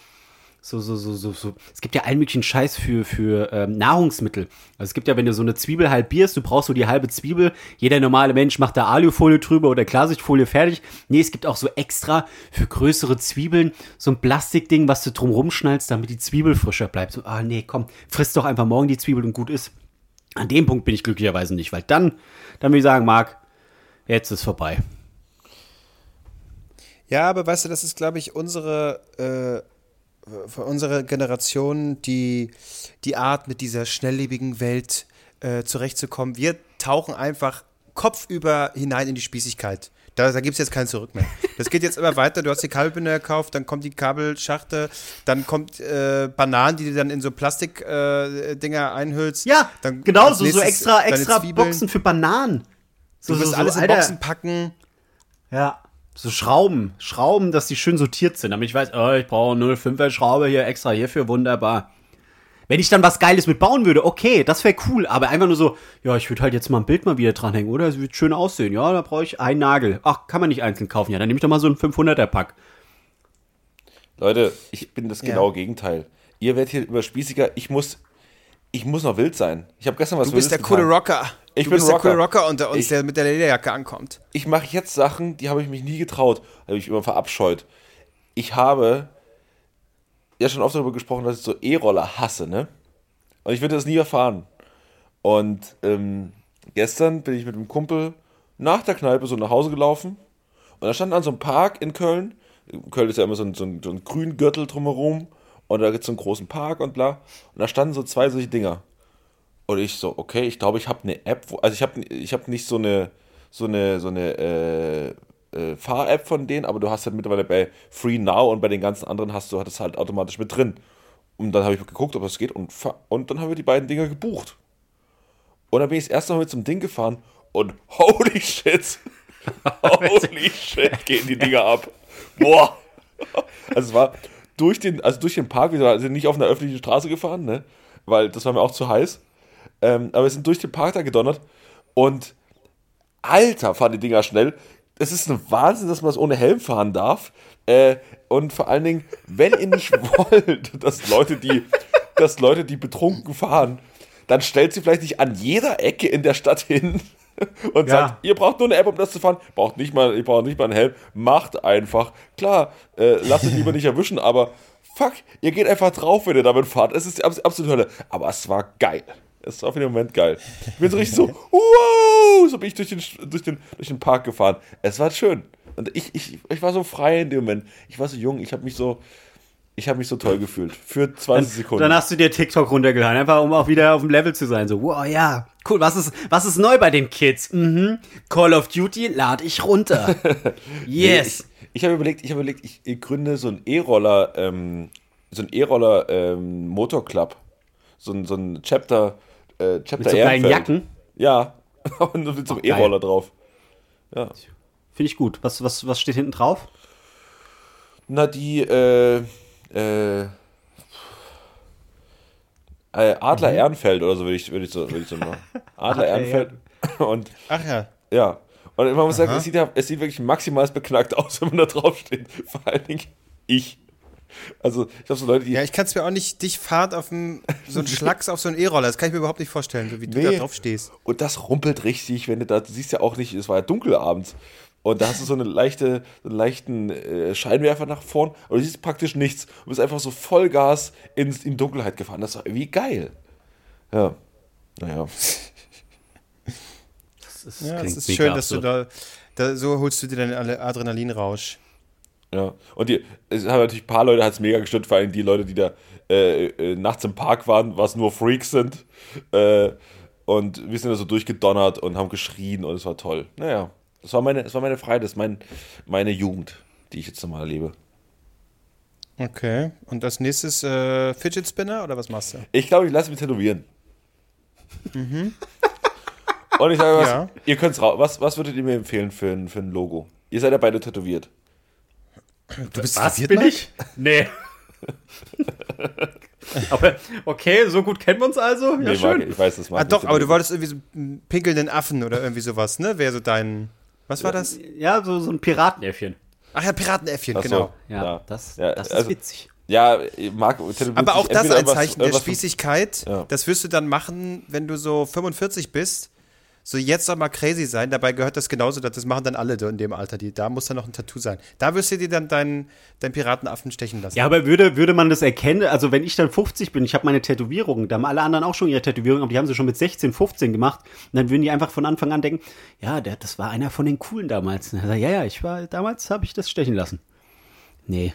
so, so, so, so, so. Es gibt ja allen möglichen Scheiß für, für ähm, Nahrungsmittel. Also es gibt ja, wenn du so eine Zwiebel halbierst, du brauchst so die halbe Zwiebel. Jeder normale Mensch macht da Alufolie drüber oder Klarsichtfolie fertig. Nee, es gibt auch so extra für größere Zwiebeln so ein Plastikding, was du drum rumschnallst, damit die Zwiebel frischer bleibt. So, ah nee, komm, friss doch einfach morgen die Zwiebel und gut ist. An dem Punkt bin ich glücklicherweise nicht, weil dann, dann würde ich sagen, Marc, jetzt ist vorbei. Ja, aber weißt du, das ist, glaube ich, unsere, äh, für unsere Generation die, die Art, mit dieser schnelllebigen Welt äh, zurechtzukommen. Wir tauchen einfach kopfüber hinein in die Spießigkeit. Da, da gibt es jetzt kein Zurück mehr. Das geht jetzt immer weiter. Du hast die Kabelbinder gekauft, dann kommt die Kabelschachte, dann kommt äh, Bananen, die du dann in so Plastikdinger äh, Dinger einhüllst. Ja, dann genau, so, so extra, extra. Boxen für Bananen. So, Du wirst so, alles so, in Alter, Boxen packen. Ja. So Schrauben, Schrauben, dass die schön sortiert sind, damit ich weiß, oh, ich brauche eine 05er Schraube hier extra hierfür, wunderbar. Wenn ich dann was Geiles mit bauen würde, okay, das wäre cool, aber einfach nur so, ja, ich würde halt jetzt mal ein Bild mal wieder dranhängen, oder? Es wird schön aussehen, ja, da brauche ich einen Nagel. Ach, kann man nicht einzeln kaufen, ja, dann nehme ich doch mal so einen 500er Pack. Leute, ich bin das Ja. genaue Gegenteil. Ihr werdet hier immer spießiger. Ich muss, ich muss noch wild sein. Ich habe gestern was Du bist der coole. Rocker. Ich du bin bist der coole Rocker. Rocker unter uns, Ich- der mit der Lederjacke ankommt. Ich mache jetzt Sachen, die habe ich mich nie getraut. Habe ich immer verabscheut. Ich habe ja schon oft darüber gesprochen, dass ich so E-Roller hasse, ne? Und ich würde das nie erfahren. Und ähm, gestern bin ich mit einem Kumpel nach der Kneipe so nach Hause gelaufen. Und da stand an so einem Park in Köln. In Köln ist ja immer so ein, so ein, so ein Grüngürtel drumherum. Und da gibt es so einen großen Park und bla. Und da standen so zwei solche Dinger. Und ich so, okay, ich glaube, ich habe eine App, wo, also ich habe ich hab nicht so eine, so eine, so eine äh, äh, Fahr-App von denen, aber du hast halt mittlerweile bei Free Now und bei den ganzen anderen hast du das halt automatisch mit drin. Und dann habe ich geguckt, ob das geht und, und dann haben wir die beiden Dinger gebucht. Und dann bin ich das erste Mal mit zum Ding gefahren und holy shit, holy shit, gehen die Dinger ab. Boah. Also es war durch den, also durch den Park, wir sind nicht auf einer öffentlichen Straße gefahren, ne? Weil das war mir auch zu heiß. Ähm, aber wir sind durch den Park da gedonnert und Alter, fahren die Dinger schnell. Es ist ein Wahnsinn, dass man das ohne Helm fahren darf. Äh, und vor allen Dingen, wenn ihr nicht wollt, dass Leute, die, dass Leute, die betrunken fahren, dann stellt sie vielleicht nicht an jeder Ecke in der Stadt hin und Ja. sagt, ihr braucht nur eine App, um das zu fahren. Braucht nicht mal, ihr braucht nicht mal einen Helm. Macht einfach. Klar, äh, lasst euch lieber nicht erwischen, aber fuck, ihr geht einfach drauf, wenn ihr damit fahrt. Es ist die abs- absolute Hölle. Aber es war geil. Es war für den Moment geil. Ich bin so richtig so, wow, so bin ich durch den, durch den, durch den Park gefahren. Es war schön. Und ich, ich, ich war so frei in dem Moment. Ich war so jung, ich habe mich so, ich habe mich so toll gefühlt. Für 20 Sekunden. Dann hast du dir TikTok runtergeladen, einfach um auch wieder auf dem Level zu sein. So, wow, ja, cool, was ist, was ist neu bei den Kids? Mhm. Call of Duty lade ich runter. Yes. Ich, ich habe überlegt, ich habe überlegt, ich, ich gründe so ein E-Roller, ähm, so ein E-Roller ähm, Motorclub. So ein, so ein Chapter, äh, Chapter Mit so kleinen Ehrenfeld. Jacken? Ja. Und mit so einem. E-Roller drauf. Ja. Finde ich gut. Was, was, was steht hinten drauf? Na, die, äh, äh, äh, Adler Ehrenfeld oder so würde ich, würde ich so, würde ich so machen. Adler Ehrenfeld. Und Ach ja. ja. Und man muss sagen, es sieht, ja, es sieht wirklich maximal beknackt aus, wenn man da drauf steht. Vor allen Dingen ich. Also, ich glaube, so Leute, die. Ja, ich kann es mir auch nicht, dich fahrt auf dem, so ein Schlacks auf so einen E-Roller, das kann ich mir überhaupt nicht vorstellen, so wie du Nee. da drauf stehst. Und das rumpelt richtig, wenn du da, du siehst ja auch nicht, es war ja dunkel abends. Und da hast du so eine leichte, so einen leichten äh, Scheinwerfer nach vorn, aber du siehst praktisch nichts. Du bist einfach so Vollgas in, in Dunkelheit gefahren. Das war irgendwie geil. Ja. Naja. Das, das Ja, klingt ist schön, dass du absurd. da, da, so holst du dir deinen Alle- Adrenalinrausch. Ja, und die, es haben natürlich ein paar Leute hat es mega gestört, vor allem die Leute, die da äh, äh, nachts im Park waren, was nur Freaks sind. Äh, und wir sind da so durchgedonnert und haben geschrien und es war toll. Naja, das war meine, das war meine Freiheit, das ist mein, meine Jugend, die ich jetzt nochmal erlebe. Okay. Und als nächstes äh, Fidget Spinner oder was machst du? Ich glaube, ich lasse mich tätowieren. Und ich sage was, Ja. ihr könnt's raus. Was, was würdet ihr mir empfehlen für ein, für ein Logo? Ihr seid ja beide tätowiert. Du bist Was bin ich? Nee. aber okay, so gut kennen wir uns also. Ja, Nee, schön. Marc, ich weiß, das mag Ah, doch, aber du wolltest irgendwie so einen pinkelnden Affen oder irgendwie sowas, ne? Wäre so dein. Was war das? Ja, so, so ein Piratenäffchen. Ach ja, Piratenäffchen, Ach so. genau. Ja, das, Ja, das ist also- witzig. Ja, Marc Aber auch das ein was- Zeichen der irgendwas- Spießigkeit. Ja. Das wirst du dann machen, wenn du so 45 bist. So jetzt soll mal crazy sein. Dabei gehört das genauso. Das machen dann alle in dem Alter. Die, da muss dann noch ein Tattoo sein. Da wirst du dir dann deinen dein Piratenaffen stechen lassen. Ja, aber würde, würde man das erkennen, also wenn ich dann 50 bin, ich habe meine Tätowierungen, da haben alle anderen auch schon ihre Tätowierungen, aber die haben sie schon mit 16, 15 gemacht. Und dann würden die einfach von Anfang an denken, ja, der, das war einer von den coolen damals. Sagt, ja, ja, ich war, damals habe ich das stechen lassen. Nee.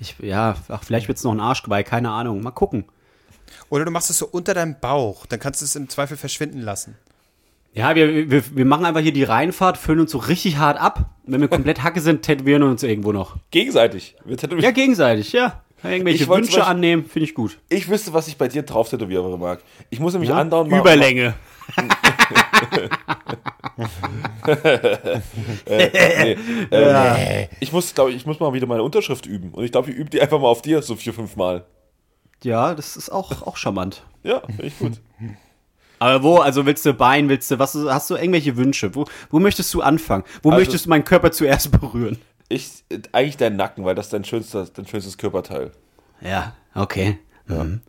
Ich, ja, ach, vielleicht wird's noch ein Arschgeweih, keine Ahnung. Mal gucken. Oder du machst es so unter deinem Bauch. Dann kannst du es im Zweifel verschwinden lassen. Ja, wir, wir, wir machen einfach hier die Reinfahrt, füllen uns so richtig hart ab. Wenn wir komplett Hacke sind, tätowieren wir uns irgendwo noch. Gegenseitig. Ja, gegenseitig, ja. Irgendwelche Wünsche Beispiel- annehmen, finde ich gut. Ich wüsste, was ich bei dir drauf tätowiere, Marc. Ich muss nämlich Ja? andauern mal- Überlänge. Nee, ähm, Ich muss, glaube ich, ich muss mal wieder meine Unterschrift üben. Und ich glaube, ich übe die einfach mal auf dir so vier, fünf Mal. Ja, das ist auch, auch charmant. Ja, finde ich gut. Aber wo, also willst du Bein, willst du, was, hast du irgendwelche Wünsche? Wo, wo möchtest du anfangen? Wo Also- möchtest du meinen Körper zuerst berühren? Ich, eigentlich dein Nacken, weil das ist dein schönster, dein schönstes Körperteil. Ja, okay. Mhm.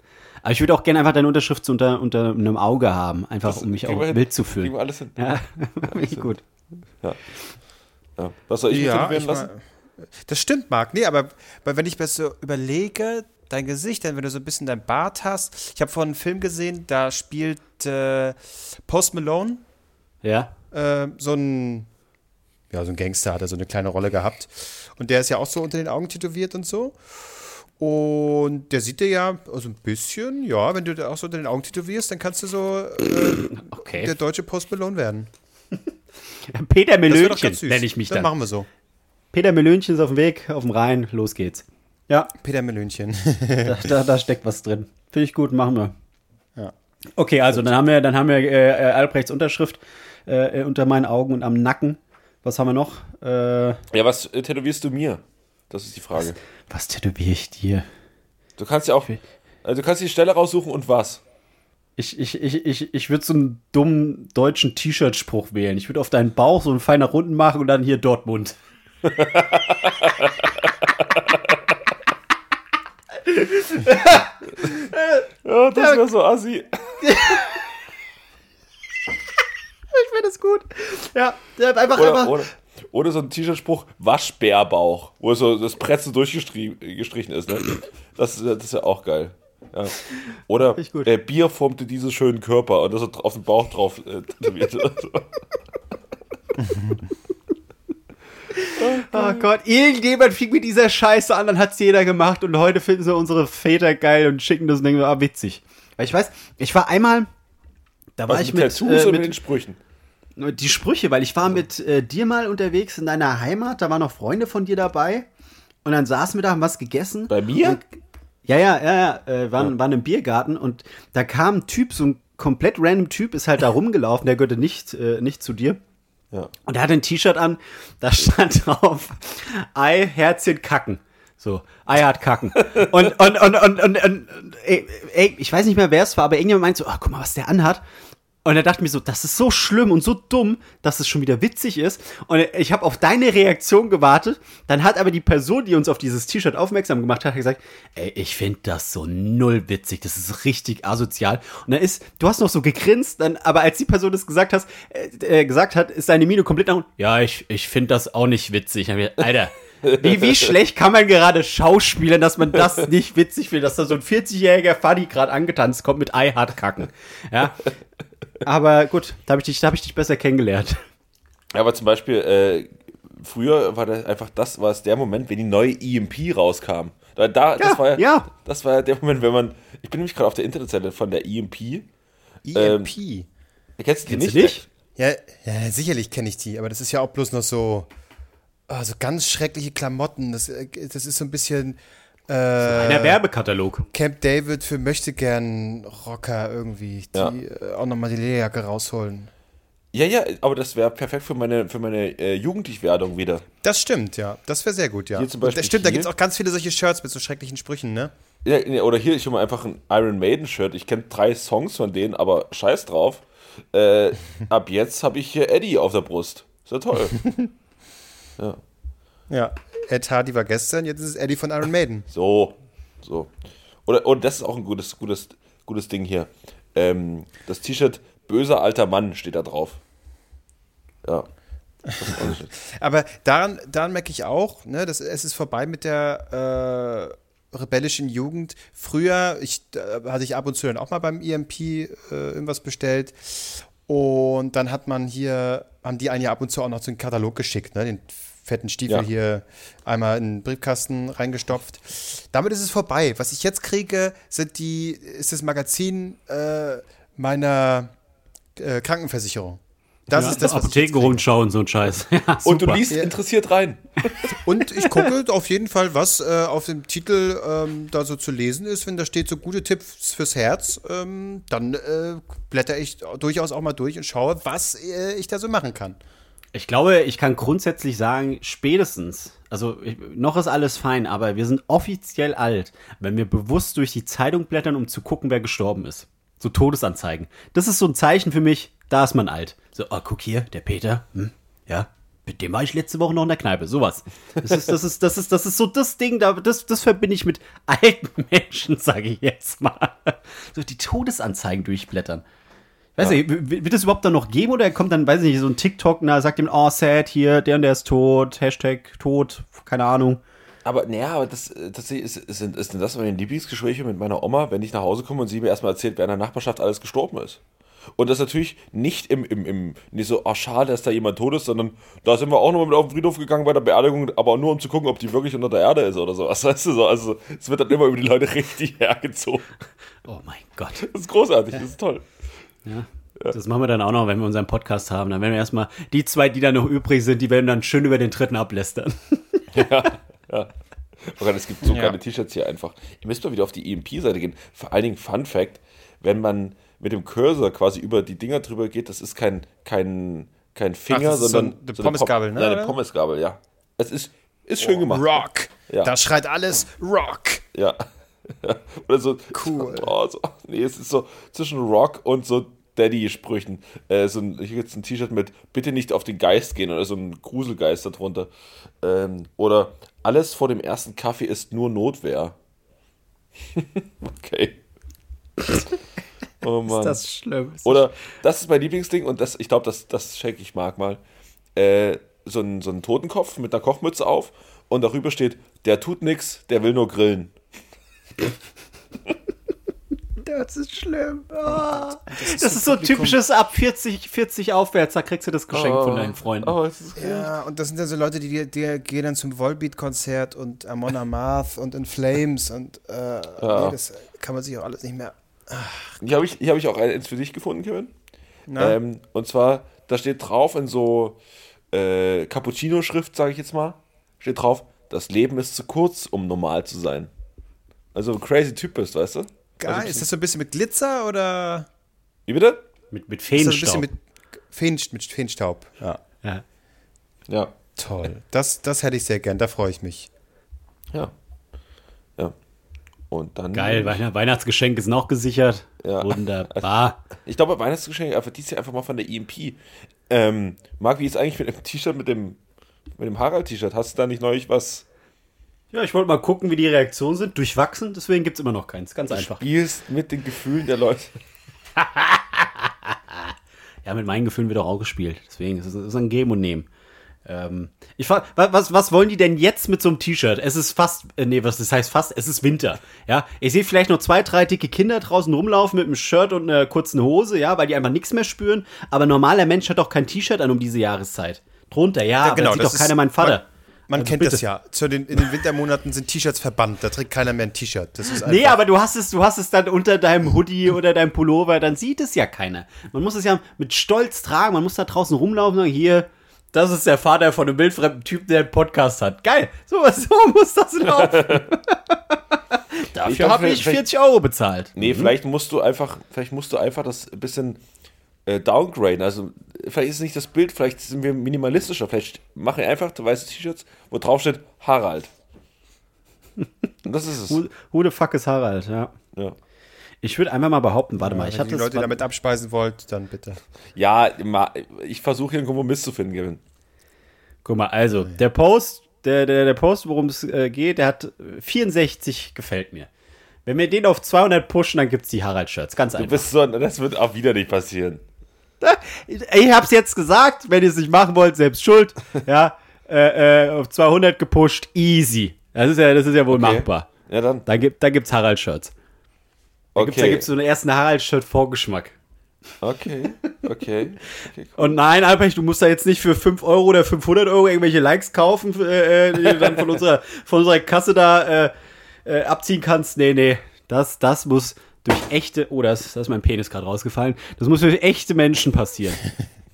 Aber ich würde auch gerne einfach deine Unterschrift so unter, unter einem Auge haben, einfach um mich Kriegen auch hin. wild zu Kriegen fühlen. wir alles hin. Ja, finde ich gut. Ja. Was soll ich mir tätowieren ich lassen? mein- das stimmt, Marc. Nee, aber weil wenn ich mir so überlege, dein Gesicht, dann wenn du so ein bisschen dein Bart hast. Ich habe vorhin einen Film gesehen, da spielt äh, Post Malone Ja? äh, so ein ja, so ein Gangster hat er so eine kleine Rolle gehabt. Und der ist ja auch so unter den Augen tätowiert und so. Und der sieht dir ja also ein bisschen, ja, wenn du da auch so unter den Augen tätowierst, dann kannst du so äh, Okay. der deutsche Post Malone werden. Peter Melönchen nenne ich mich dann. dann. machen wir so. Peter Melönchen ist auf dem Weg, auf dem Rhein, los geht's. Ja, Peter Melönchen. da, da, da steckt was drin. Finde ich gut, machen wir. Ja. Okay, also dann haben wir, dann haben wir äh, äh, Albrechts Unterschrift äh, äh, unter meinen Augen und am Nacken. Was haben wir noch? Äh, Ja, was äh, tätowierst du mir? Das ist die Frage. was tätowiere ich dir? Du kannst ja auch, also du kannst die Stelle raussuchen und was. Ich, ich, ich, ich, ich würde so einen dummen deutschen T-Shirt-Spruch wählen. Ich würde auf deinen Bauch so einen feiner Runden machen und dann hier Dortmund. Ja, das wäre so assi. Ich finde das gut. Ja, der hat einfach, Oder, einfach. oder, oder so ein T-Shirt-Spruch, Waschbärbauch, wo so das so durchgestrichen ist. Ne? Das, ist- das ist ja auch geil. Ja. Oder äh, Bier formte diesen schönen Körper und das auf den Bauch drauf äh, tätowiert. Oh Gott, irgendjemand fing mit dieser Scheiße an, dann hat's jeder gemacht und heute finden sie unsere Väter geil und schicken das und denken, so, ah, witzig. Weil ich weiß, ich war einmal, da war Was ich mit Tattoos äh, oder mit den mit Sprüchen? die Sprüche, weil ich war mit äh, dir mal unterwegs in deiner Heimat, da waren noch Freunde von dir dabei und dann saßen wir da, haben was gegessen. Bei mir? Und, ja, ja, ja, ja, äh, waren, waren im Biergarten und da kam ein Typ, so ein komplett random Typ, ist halt da rumgelaufen, der gehörte nicht, äh, nicht zu dir. Ja. Und er hatte ein T-Shirt an, da stand drauf Ei, Herzchen, Kacken. So, Ei hat Kacken. Und, und, und, und, und, und ey, ey, ich weiß nicht mehr, wer es war, aber irgendjemand meint so, ah, guck mal, was der anhat. Und er dachte mir so, das ist so schlimm und so dumm, dass es schon wieder witzig ist. Und ich habe auf deine Reaktion gewartet. Dann hat aber die Person, die uns auf dieses T-Shirt aufmerksam gemacht hat, gesagt, ey, ich finde das so null witzig. Das ist richtig asozial. Und dann ist, du hast noch so gegrinst, dann, aber als die Person das gesagt, hast, äh, äh, gesagt hat, ist deine Miene komplett nach unten. Ja, ich, ich finde das auch nicht witzig. Dann gedacht, Alter. Wie, wie schlecht kann man gerade schauspielen, dass man das nicht witzig findet, dass da so ein 40-jähriger Fadi gerade angetanzt kommt mit Ei hart kacken. Ja. Aber gut, da habe ich, dich- da hab ich dich besser kennengelernt. Ja, aber zum Beispiel, äh, früher war das einfach das, war es der Moment, wenn die neue EMP rauskam. Da, da, das Ja, war ja, ja. das war ja der Moment, wenn man, ich bin nämlich gerade auf der Internetseite von der EMP. EMP. Kennst du die Kennst nicht? du nicht? Ja, ja, sicherlich kenne ich die, aber das ist ja auch bloß noch so, ah, so ganz schreckliche Klamotten. Das, äh, das ist so ein bisschen Ein Werbekatalog. Camp David für möchtegern Rocker irgendwie, die Ja. äh, auch nochmal die Lederjacke rausholen. Ja, ja, aber das wäre perfekt für meine, für meine äh, Jugendlichwerdung wieder. Das stimmt, ja. Das wäre sehr gut, ja. Hier zum Beispiel das stimmt, da hier. gibt es auch ganz viele solche Shirts mit so schrecklichen Sprüchen, ne? Ja, oder hier, ich hole mal einfach ein Iron Maiden Shirt. Ich kenne drei Songs von denen, aber scheiß drauf. Äh, ab jetzt habe ich hier Eddie auf der Brust. Ist ja toll. Ja. Ed Hardy war gestern, jetzt ist es Eddie von Iron Maiden. So, so. Oder, und das ist auch ein gutes, gutes, gutes Ding hier. Ähm, das T-Shirt Böser alter Mann steht da drauf. Ja. Aber daran, daran merke ich auch, ne, dass es ist vorbei mit der äh, rebellischen Jugend. Früher, ich, hatte ich ab und zu dann auch mal beim EMP äh, irgendwas bestellt. Und dann hat man hier, haben die einen ja ab und zu auch noch so einen Katalog geschickt, ne? Den fetten Stiefel Ja. hier einmal in den Briefkasten reingestopft. Damit ist es vorbei. Was ich jetzt kriege, sind die, ist das Magazin äh, meiner äh, Krankenversicherung. Das ja, ist das, was. Apothekenrundschau und so ein Scheiß. Ja, Und du liest interessiert rein. Und ich gucke auf jeden Fall, was äh, auf dem Titel ähm, da so zu lesen ist. Wenn da steht so gute Tipps fürs Herz, ähm, dann äh, blätter ich durchaus auch mal durch und schaue, was äh, ich da so machen kann. Ich glaube, ich kann grundsätzlich sagen, spätestens, also ich, noch ist alles fein, aber wir sind offiziell alt, wenn wir bewusst durch die Zeitung blättern, um zu gucken, wer gestorben ist. So Todesanzeigen. Das ist so ein Zeichen für mich, da ist man alt. So, oh, guck hier, der Peter, hm, ja, mit dem war ich letzte Woche noch in der Kneipe, sowas. Das ist, das ist, das ist, das ist so das Ding, da, das, das verbinde ich mit alten Menschen, sage ich jetzt mal. So die Todesanzeigen durchblättern. Weiß nicht, w- wird es überhaupt dann noch geben oder kommt dann, weiß ich nicht, so ein TikTok, na, sagt ihm, oh, sad, hier, der und der ist tot, Hashtag tot, keine Ahnung. Aber naja, aber das äh, tatsächlich ist, ist, ist denn das meine Lieblingsgespräche mit meiner Oma, wenn ich nach Hause komme und sie mir erstmal erzählt, wer in der Nachbarschaft alles gestorben ist. Und das natürlich nicht im, im, im nicht so, ach schade, dass da jemand tot ist, sondern da sind wir auch nochmal mit auf den Friedhof gegangen bei der Beerdigung, aber nur um zu gucken, ob die wirklich unter der Erde ist oder sowas. Weißt du so? Also es wird dann immer über die Leute richtig hergezogen. Oh mein Gott. Das ist großartig, das ist toll. Ja. Das machen wir dann auch noch, wenn wir unseren Podcast haben. Dann werden wir erstmal, die zwei, die da noch übrig sind, die werden dann schön über den dritten ablästern. Oh Gott, es gibt so Ja. geile T-Shirts hier einfach. Ihr müsst mal wieder auf die EMP-Seite gehen. Vor allen Dingen Fun Fact, wenn man mit dem Cursor quasi über die Dinger drüber geht, das ist kein, kein, kein Finger, das ist so sondern ein- eine so Pommesgabel, Pom- ne, Ja, eine? Pommesgabel, ja. Es ist, ist schön gemacht. Rock. Ja. Da schreit alles Rock. Ja. Oder so. Cool. Oh, so, nee, es ist so zwischen Rock und so Daddy-Sprüchen. Äh, so ein, hier gibt's ein T-Shirt mit Bitte nicht auf den Geist gehen oder so ein Gruselgeist darunter. Ähm, oder alles vor dem ersten Kaffee ist nur Notwehr. okay. Oh Mann. schlimm? Oder das ist mein Lieblingsding und das, ich glaube, das, das schenke ich Marc mal. Äh, so, ein, so ein Totenkopf mit einer Kochmütze auf und darüber steht, der tut nix, der will nur grillen. Das ist schlimm. Ah. Das, ist so typisches ab 40, 40 aufwärts, da kriegst du das Geschenk von deinen Freunden. Oh, ist Ja, und das sind dann so Leute, die, die gehen dann zum Volbeat-Konzert und Amon Amarth und In Flames und äh, nee, das kann man sich auch alles nicht mehr. Hier habe ich, hier hab ich auch eins für dich gefunden, Kevin. Ähm, und zwar, da steht drauf in so äh, Cappuccino-Schrift, sage ich jetzt mal, steht drauf, das Leben ist zu kurz, um normal zu sein. Also ein crazy Typ bist, weißt du? Geil. Also, ist das so ein bisschen mit Glitzer oder Wie bitte? Mit, mit ist das ein Feenstaub. bisschen mit Feenst, mit Feenstaub? Ja. ja. Ja. Toll. Das, das hätte ich sehr gern, da freue ich mich. Ja. Ja. Und dann. Geil, Weihn Weihnachtsgeschenke sind auch gesichert. Ja. Wunderbar. Ich glaube, Weihnachtsgeschenk einfach dies Jahr einfach mal von der EMP. Ähm, Marc, wie ist eigentlich mit dem T-Shirt, mit dem, mit dem Harald-T-Shirt? Hast du da nicht neulich was? Ja, ich wollte mal gucken, wie die Reaktionen sind. Durchwachsen, deswegen gibt es immer noch keins. Ganz einfach. Spielst mit den Gefühlen der Leute. Ja, mit meinen Gefühlen wird auch, auch gespielt. Deswegen ist es ein Geben und Nehmen. Ähm, ich frag, wa- was, was wollen die denn jetzt mit so einem T-Shirt? Es ist fast, äh, nee, was das heißt fast, es ist Winter. Ja, ich sehe vielleicht noch zwei, drei dicke Kinder draußen rumlaufen mit einem Shirt und einer kurzen Hose, ja, weil die einfach nichts mehr spüren. Aber normaler Mensch hat doch kein T-Shirt an um diese Jahreszeit. Drunter, ja, aber genau, da sieht doch keiner mein Vater. Man Also kennt bitte. das ja. Zu den, in den Wintermonaten sind T-Shirts verbannt. Da trägt keiner mehr ein T-Shirt. Das ist einfach, Nee, aber du hast es, du hast es dann unter deinem Hoodie oder deinem Pullover, dann sieht es ja keiner. Man muss es ja mit Stolz tragen, man muss da draußen rumlaufen und hier, das ist der Vater von einem wildfremden Typen, der einen Podcast hat. Geil, so, so muss das laufen. Dafür habe ich vielleicht- 40 Euro bezahlt. Nee, vielleicht musst du einfach, vielleicht musst du einfach das ein bisschen äh, downgraden. Also vielleicht ist es nicht das Bild, vielleicht sind wir minimalistischer. Vielleicht mache ich einfach weiße T-Shirts, wo drauf steht Harald. Und das ist es. Who, who the fuck is Harald, ja. Ja, Ich würde einmal mal behaupten, warte mal, ich Wenn hatte ihr die Leute damit abspeisen wollt, dann bitte. ja ich versuche hier einen Kompromiss zu finden, Kevin. Guck mal, also, der Post, der, der, der Post, worum es äh, geht, der hat 64 gefällt mir. Wenn wir den auf 200 pushen, dann gibt's die Harald-Shirts. Ganz Du einfach. bist so, das wird auch wieder nicht passieren. Ich hab's jetzt gesagt, wenn ihr es nicht machen wollt, selbst schuld. Ja, äh, äh, auf 200 gepusht, easy. Das ist ja, das ist ja wohl Okay. machbar. Ja, dann. Da, gibt, da gibt's Harald-Shirts. Da gibt's, da Okay. gibt's so einen ersten Harald-Shirt-Vorgeschmack. Okay, okay. okay cool. Und nein, Albrecht, du musst da jetzt nicht für 5 Euro oder 500 Euro irgendwelche Likes kaufen, äh, äh, die du dann von unserer, von unserer Kasse da äh, äh, abziehen kannst. Nee, nee, das, das muss durch echte, oh, das, das ist mein Penis gerade rausgefallen, das muss durch echte Menschen passieren.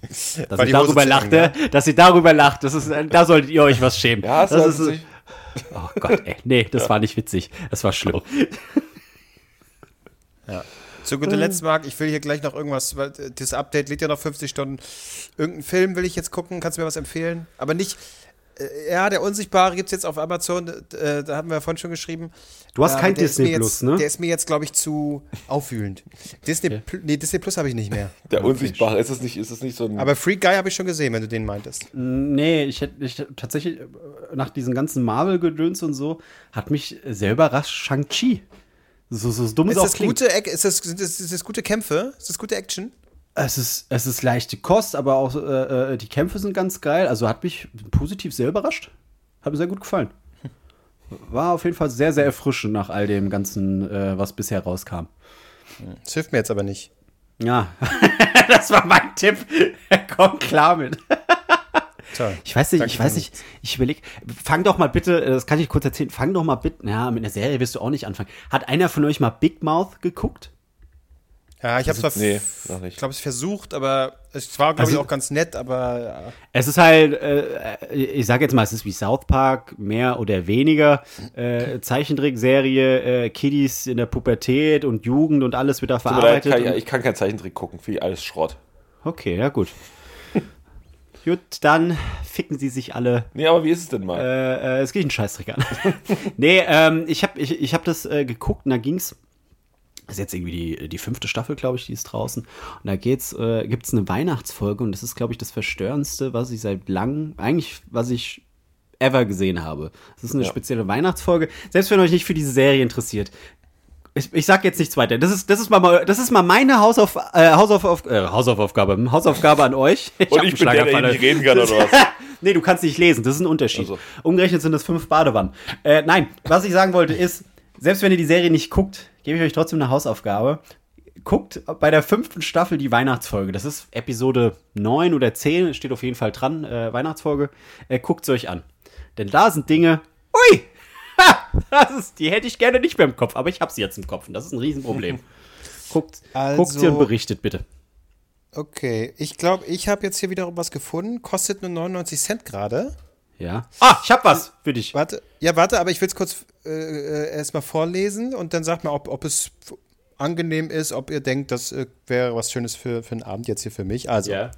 Dass Hose darüber zu lacht, eng, ne? dass ihr darüber lacht, das ist, da solltet ihr euch was schämen. Ja, das also ist, oh Gott, ey, nee, das war nicht witzig, das war schlimm. Zu guter Letzt, Marc, ich will hier gleich noch irgendwas, weil äh, das Update liegt ja noch 50 Stunden. Irgendeinen Film will ich jetzt gucken, kannst du mir was empfehlen? Aber nicht, äh, ja, der Unsichtbare gibt es jetzt auf Amazon, äh, da haben wir ja vorhin schon geschrieben. Du hast Ja, kein Disney mir Plus, jetzt, ne? Der ist mir jetzt, glaube ich, zu aufwühlend. Disney, Pl- nee, Disney Plus habe ich nicht mehr. Der Unsichtbare, ist es nicht, ist es nicht so ein. Aber Free Guy habe ich schon gesehen, wenn du den meintest. Nee, ich hätte ich, tatsächlich äh, nach diesem ganzen Marvel-Gedöns und so, hat mich sehr überrascht Shang-Chi. So, so dumm es Ist auch das, klingt. gute, ist, das, sind das, ist das gute Kämpfe? Ist das gute Action? Es ist, es ist leichte Kost, aber auch äh, äh, die Kämpfe sind ganz geil. Also hat mich positiv sehr überrascht. Hat mir sehr gut gefallen. War auf jeden Fall sehr, sehr erfrischend nach all dem Ganzen, äh, was bisher rauskam. Das hilft mir jetzt aber nicht. Ja, das war mein Tipp. Komm klar mit. Toll. Ich weiß nicht, Danke ich weiß nicht, ich überlege, fang doch mal bitte, äh, das kann ich kurz erzählen, fang doch mal bitte, ja, mit einer Serie wirst du auch nicht anfangen. Hat einer von euch mal Big Mouth geguckt? Ja, ich habe zwar, nee, noch nicht. ich glaube, es versucht, aber es war, glaube ich, Also- auch ganz nett, aber ja. Es ist halt, äh, ich sag jetzt mal, es ist wie South Park, mehr oder weniger, äh, Zeichentrickserie, äh, Kiddies in der Pubertät und Jugend und alles wird da verarbeitet. kann, ich, ich kann keinen Zeichentrick gucken, für alles Schrott. okay, ja gut. gut, dann ficken sie sich alle Nee, aber wie ist es denn mal? Äh, äh, es geht einen Scheißtrick an. nee, ähm, ich habe ich, ich hab das äh, geguckt und da ging's. Das ist jetzt irgendwie die, die fünfte Staffel, glaube ich, die ist draußen. Und da geht's, äh, gibt's eine Weihnachtsfolge und das ist, glaube ich, das Verstörendste, was ich seit langem, eigentlich, was ich ever gesehen habe. Das ist eine Ja. spezielle Weihnachtsfolge. Selbst wenn euch nicht für diese Serie interessiert. Ich, ich sag jetzt nichts weiter. Das ist, das ist, mal, das ist mal meine Hausauf, äh, Hausauf, äh, Hausaufgabe, Hausaufgabe an euch. Und hab ich bin der, der nicht reden kann, oder was? nee, du kannst nicht lesen, das ist ein Unterschied. Ach so. Umgerechnet sind das fünf Badewannen. Äh, nein, was ich sagen wollte ist, selbst wenn ihr die Serie nicht guckt, gebe ich euch trotzdem eine Hausaufgabe. Guckt bei der fünften Staffel die Weihnachtsfolge. Das ist Episode 9 oder 10, steht auf jeden Fall dran, äh, Weihnachtsfolge. Äh, Guckt sie euch an. Denn da sind Dinge. Ui! Ha! Das ist, die hätte ich gerne nicht mehr im Kopf, aber ich habe sie jetzt im Kopf und das ist ein Riesenproblem. Guckt, guckt sie und Also- berichtet bitte. Okay, ich glaube, ich habe jetzt hier wiederum was gefunden. Kostet nur 99 Cent gerade. Ja. Ah, ich habe was für dich. Warte, ja, warte, aber ich will es kurz äh, äh, erstmal vorlesen und dann sagt mal, ob, ob es angenehm ist, ob ihr denkt, das äh, wäre was Schönes für, für einen Abend jetzt hier für mich. Also, Ja.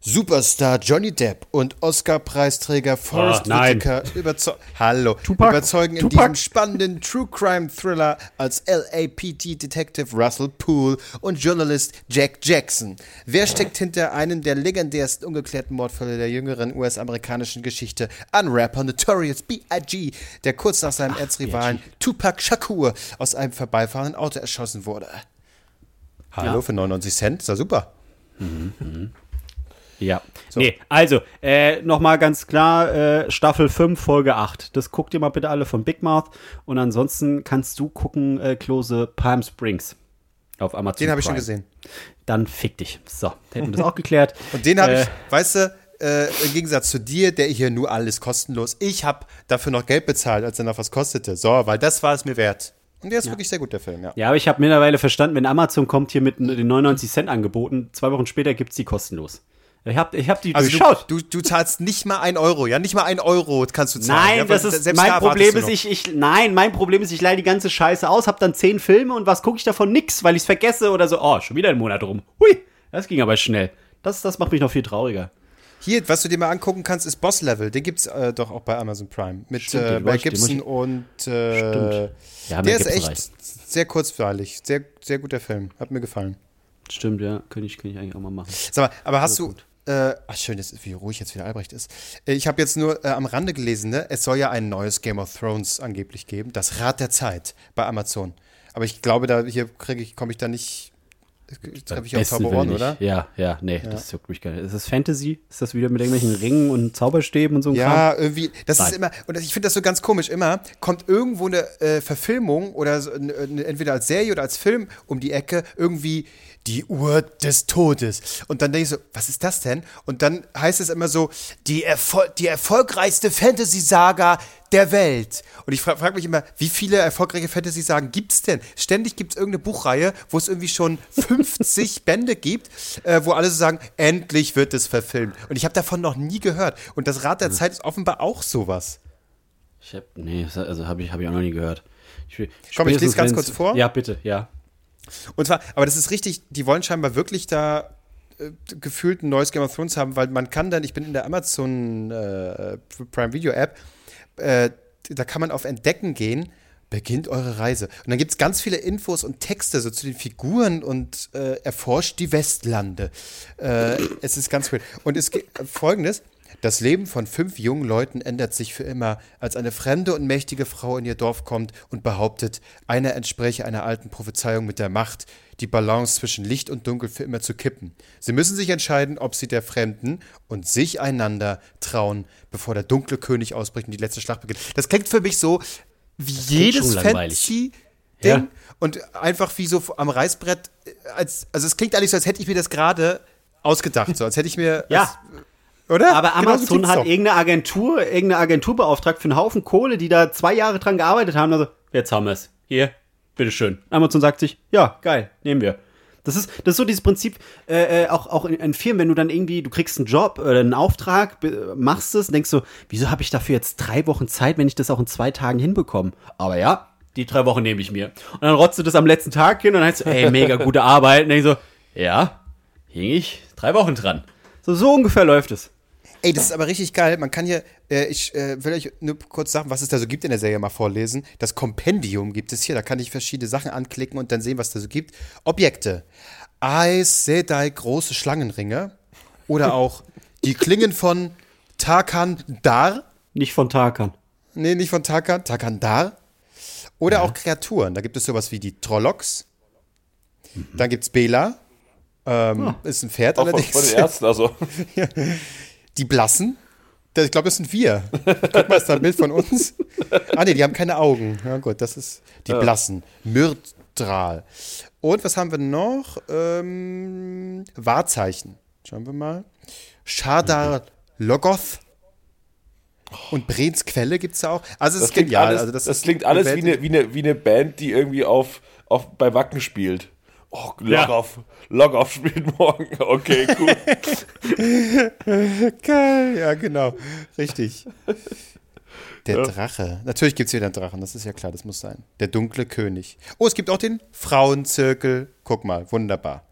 Superstar Johnny Depp und Oscar-Preisträger Forrest Oh. Whitaker überzeu Hallo. Tupac? überzeugen in Tupac? diesem spannenden True Crime Thriller als LAPD Detective Russell Poole und Journalist Jack Jackson. Wer steckt hinter einem der legendärsten ungeklärten Mordfälle der jüngeren US-amerikanischen Geschichte an Rapper Notorious B.I.G., der kurz nach seinem Erzrivalen Tupac Shakur aus einem vorbeifahrenden Auto erschossen wurde? Hallo Ja. für 99 Cent, ist ja super. Ja. Nee, also, äh, nochmal ganz klar, äh, Staffel 5, Folge 8. Das guckt ihr mal bitte alle von Big Mouth. Und ansonsten kannst du gucken, äh, Klose Palm Springs auf Amazon. Den habe ich schon gesehen. Dann fick dich. So, hätten wir das auch geklärt. Und den habe Äh, ich, weißt du, äh, im Gegensatz zu dir, der hier nur alles kostenlos. Ich habe dafür noch Geld bezahlt, als er noch was kostete. So, weil das war es mir wert. Und der ist wirklich sehr gut, der Film, ja. Ja, aber ich habe mittlerweile verstanden, wenn Amazon kommt hier mit den 99 Cent angeboten, zwei Wochen später gibt's die kostenlos. Ich habe ich hab die Also durchschaut. du, du, du zahlst nicht mal ein Euro, ja? Nicht mal ein Euro kannst du zahlen. Nein, ja, das ist mein da Problem ist ich, ich nein, mein Problem ist ich leihe die ganze Scheiße aus, hab dann zehn Filme und was gucke ich davon nix, weil ich es vergesse oder so. Oh, schon wieder ein Monat rum. Hui, das ging aber schnell. Das, das macht mich noch viel trauriger. Hier, was du dir mal angucken kannst, ist Boss Level. Den gibt's äh, doch auch bei Amazon Prime. Mit Stimmt, äh, Mel Gibson und äh, Stimmt. Ja, der ist echt reicht. sehr kurzweilig. Sehr, sehr guter Film. Hat mir gefallen. Stimmt, ja, könnte ich, könnte ich eigentlich auch mal machen. Sag mal, aber hast du. Äh, ach, schön, wie ruhig jetzt wieder Albrecht ist. Äh, Ich habe jetzt nur äh, am Rande gelesen, ne? es soll ja ein neues Game of Thrones angeblich geben. Das Rad der Zeit bei Amazon. Aber ich glaube, da hier kriege ich, komme ich da nicht. Treffe ich auf taube Ohren, oder? Ja, ja, nee, das juckt mich gar nicht. Ist das Fantasy? Ist das wieder mit irgendwelchen Ringen und Zauberstäben und so ein Kram? Ja, irgendwie, das Nein. ist immer, und ich finde das so ganz komisch, immer kommt irgendwo eine äh, Verfilmung oder so, eine, entweder als Serie oder als Film um die Ecke, irgendwie die Uhr des Todes. Und dann denke ich so, was ist das denn? Und dann heißt es immer so, die, Erfol die erfolgreichste Fantasy-Saga der Welt. Und ich frage frag mich immer, wie viele erfolgreiche Fantasy-Sagen gibt es denn? Ständig gibt es irgendeine Buchreihe, wo es irgendwie schon 50 Bände gibt, äh, wo alle so sagen, endlich wird es verfilmt. Und ich habe davon noch nie gehört. Und das Rad der Zeit ist offenbar auch sowas. Ich hab, nee, also habe ich, hab ich auch noch nie gehört. Ich, Komm, ich lese ganz kurz vor. Ja, bitte, ja. Und zwar, aber das ist richtig, die wollen scheinbar wirklich da äh, gefühlt ein neues Game of Thrones haben, weil man kann dann, ich bin in der Amazon äh, Prime Video App, äh, da kann man auf Entdecken gehen, beginnt eure Reise. Und dann gibt es ganz viele Infos und Texte so zu den Figuren und äh, erforscht die Westlande. Äh, es ist ganz cool. Und es gibt folgendes. Das Leben von fünf jungen Leuten ändert sich für immer, als eine fremde und mächtige Frau in ihr Dorf kommt und behauptet, einer entspräche einer alten Prophezeiung mit der Macht, die Balance zwischen Licht und Dunkel für immer zu kippen. Sie müssen sich entscheiden, ob sie der Fremden und sich einander trauen, bevor der dunkle König ausbricht und die letzte Schlacht beginnt. Das klingt für mich so wie jedes langweilig. Fantasy-Ding Ja. und einfach wie so am Reißbrett. äh, Als, also es klingt eigentlich so, als hätte ich mir das gerade ausgedacht, so als hätte ich mir. Ja. als, oder? Aber Genau so Amazon hat irgendeine Agentur, irgendeine Agentur beauftragt für einen Haufen Kohle, die da zwei Jahre dran gearbeitet haben. Also, jetzt haben wir es. Hier, bitteschön. Amazon sagt sich, ja, geil, nehmen wir. Das ist, das ist so dieses Prinzip, äh, äh, auch, auch in, in Firmen, wenn du dann irgendwie, du kriegst einen Job oder einen Auftrag, machst es, denkst du, wieso habe ich dafür jetzt drei Wochen Zeit, wenn ich das auch in zwei Tagen hinbekomme? Aber ja, die drei Wochen nehme ich mir. Und dann rotzt du das am letzten Tag hin und dann heißt du, ey, mega gute Arbeit. Und dann denk ich so, ja, hing ich drei Wochen dran. So, so ungefähr läuft es. Ey, das ist aber richtig geil. Man kann hier, äh, ich äh, will euch nur kurz sagen, was es da so gibt in der Serie mal vorlesen. Das Kompendium gibt es hier. Da kann ich verschiedene Sachen anklicken und dann sehen, was da so gibt. Objekte. Aes Sedai große Schlangenringe. Oder auch die Klingen von Tarkan Dar. Nicht von Tarkan. Nee, nicht von Tarkan. Tarkan Dar. Oder auch Kreaturen. Da gibt es sowas wie die Trollocks. Dann gibt es Bela. Ähm, Ist ein Pferd Auch allerdings. von den Ärzten, also. Die Blassen? Ich glaube, das sind wir. Guck mal, ist da ein Bild von uns? Ah, nee, die haben keine Augen. Ja, gut, das ist die Blassen. Myrdral. Und was haben wir noch? Ähm, Wahrzeichen. Schauen wir mal. Shadar Logoth. Und Brens Quelle gibt es da auch. Also, es Das ist klingt genial. alles, also das, das, klingt alles wie eine, wie, eine, wie eine Band, die irgendwie auf, auf, bei Wacken spielt. Oh, Log Ja. off. Log off spielt morgen. Okay, cool. Geil, ja, genau. Richtig. Der Drache. Natürlich gibt es wieder einen Drachen, das ist ja klar, das muss sein. Der dunkle König. Oh, es gibt auch den Frauenzirkel. Guck mal, wunderbar.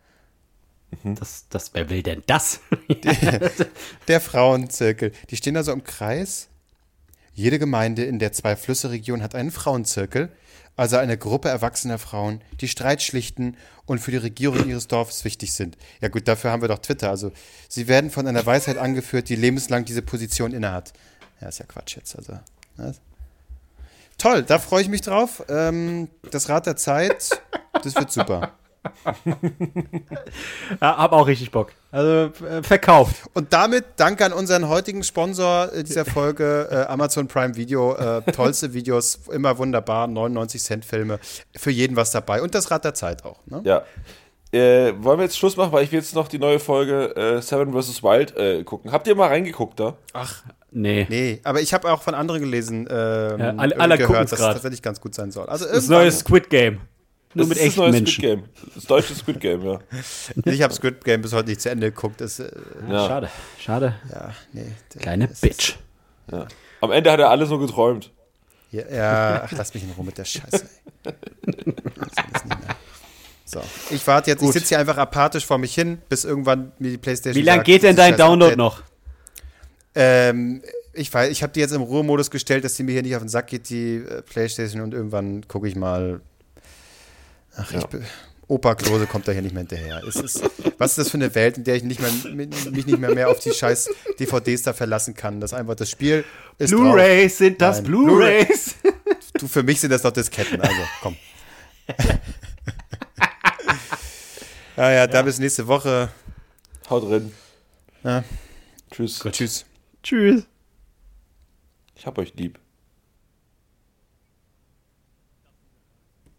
Das, das, wer will denn das? Der Frauenzirkel. Die stehen da so im Kreis. Jede Gemeinde in der Zwei-Flüsse-Region hat einen Frauenzirkel, also eine Gruppe erwachsener Frauen, die Streit schlichten und für die Regierung ihres Dorfes wichtig sind. Ja gut, dafür haben wir doch Twitter. Also sie werden von einer Weisheit angeführt, die lebenslang diese Position innehat. Ja, ist ja Quatsch jetzt. Also, ne? Toll, da freue ich mich drauf. Ähm, das Rad der Zeit, das wird super. Ja, hab auch richtig Bock. Also äh, verkauft. Und damit danke an unseren heutigen Sponsor dieser Folge, äh, Amazon Prime Video. Äh, tollste Videos, immer wunderbar, 99 Cent Filme. Für jeden was dabei. Und das Rad der Zeit auch. Ne? Ja. Äh, wollen wir jetzt Schluss machen, weil ich will jetzt noch die neue Folge äh, Seven vs. Wild äh, gucken. Habt ihr mal reingeguckt da? Nee. Nee, aber ich habe auch von anderen gelesen, ähm, Ja, alle- alle gehört, dass es grad. tatsächlich ganz gut sein soll. Also Das neue Squid Game. Nur Das mit ist das echten neue Menschen. Squid Game. Das deutsche Squid Game, ja. ich habe Squid Game bis heute nicht zu Ende geguckt. Das, äh, ja. Schade. Schade. ja, nee. Kleine Bitch. ja. Am Ende hat er alles nur geträumt. Ja, ja, ach, lass mich in Ruhe mit der Scheiße. So, ich warte jetzt, ich sitze hier einfach apathisch vor mich hin, bis irgendwann mir die Playstation Wie lange geht denn dein Download Update- noch? Ähm, ich weiß, ich habe die jetzt im Ruhemodus gestellt, dass die mir hier nicht auf den Sack geht, die äh, Playstation, und irgendwann gucke ich mal. Ach, ich bin. Opa Klose kommt da hier nicht mehr hinterher. Es ist, was ist das für eine Welt, in der ich nicht mehr, mich nicht mehr, mehr auf die scheiß DVDs da verlassen kann? Das einfach das Spiel ist. Blu-rays sind das. Blu-rays. Du, für mich sind das doch Disketten, also komm. ja, ja, da bis nächste Woche. Haut drin. Ja. Tschüss. Tschüss. Tschüss. Ich hab euch lieb.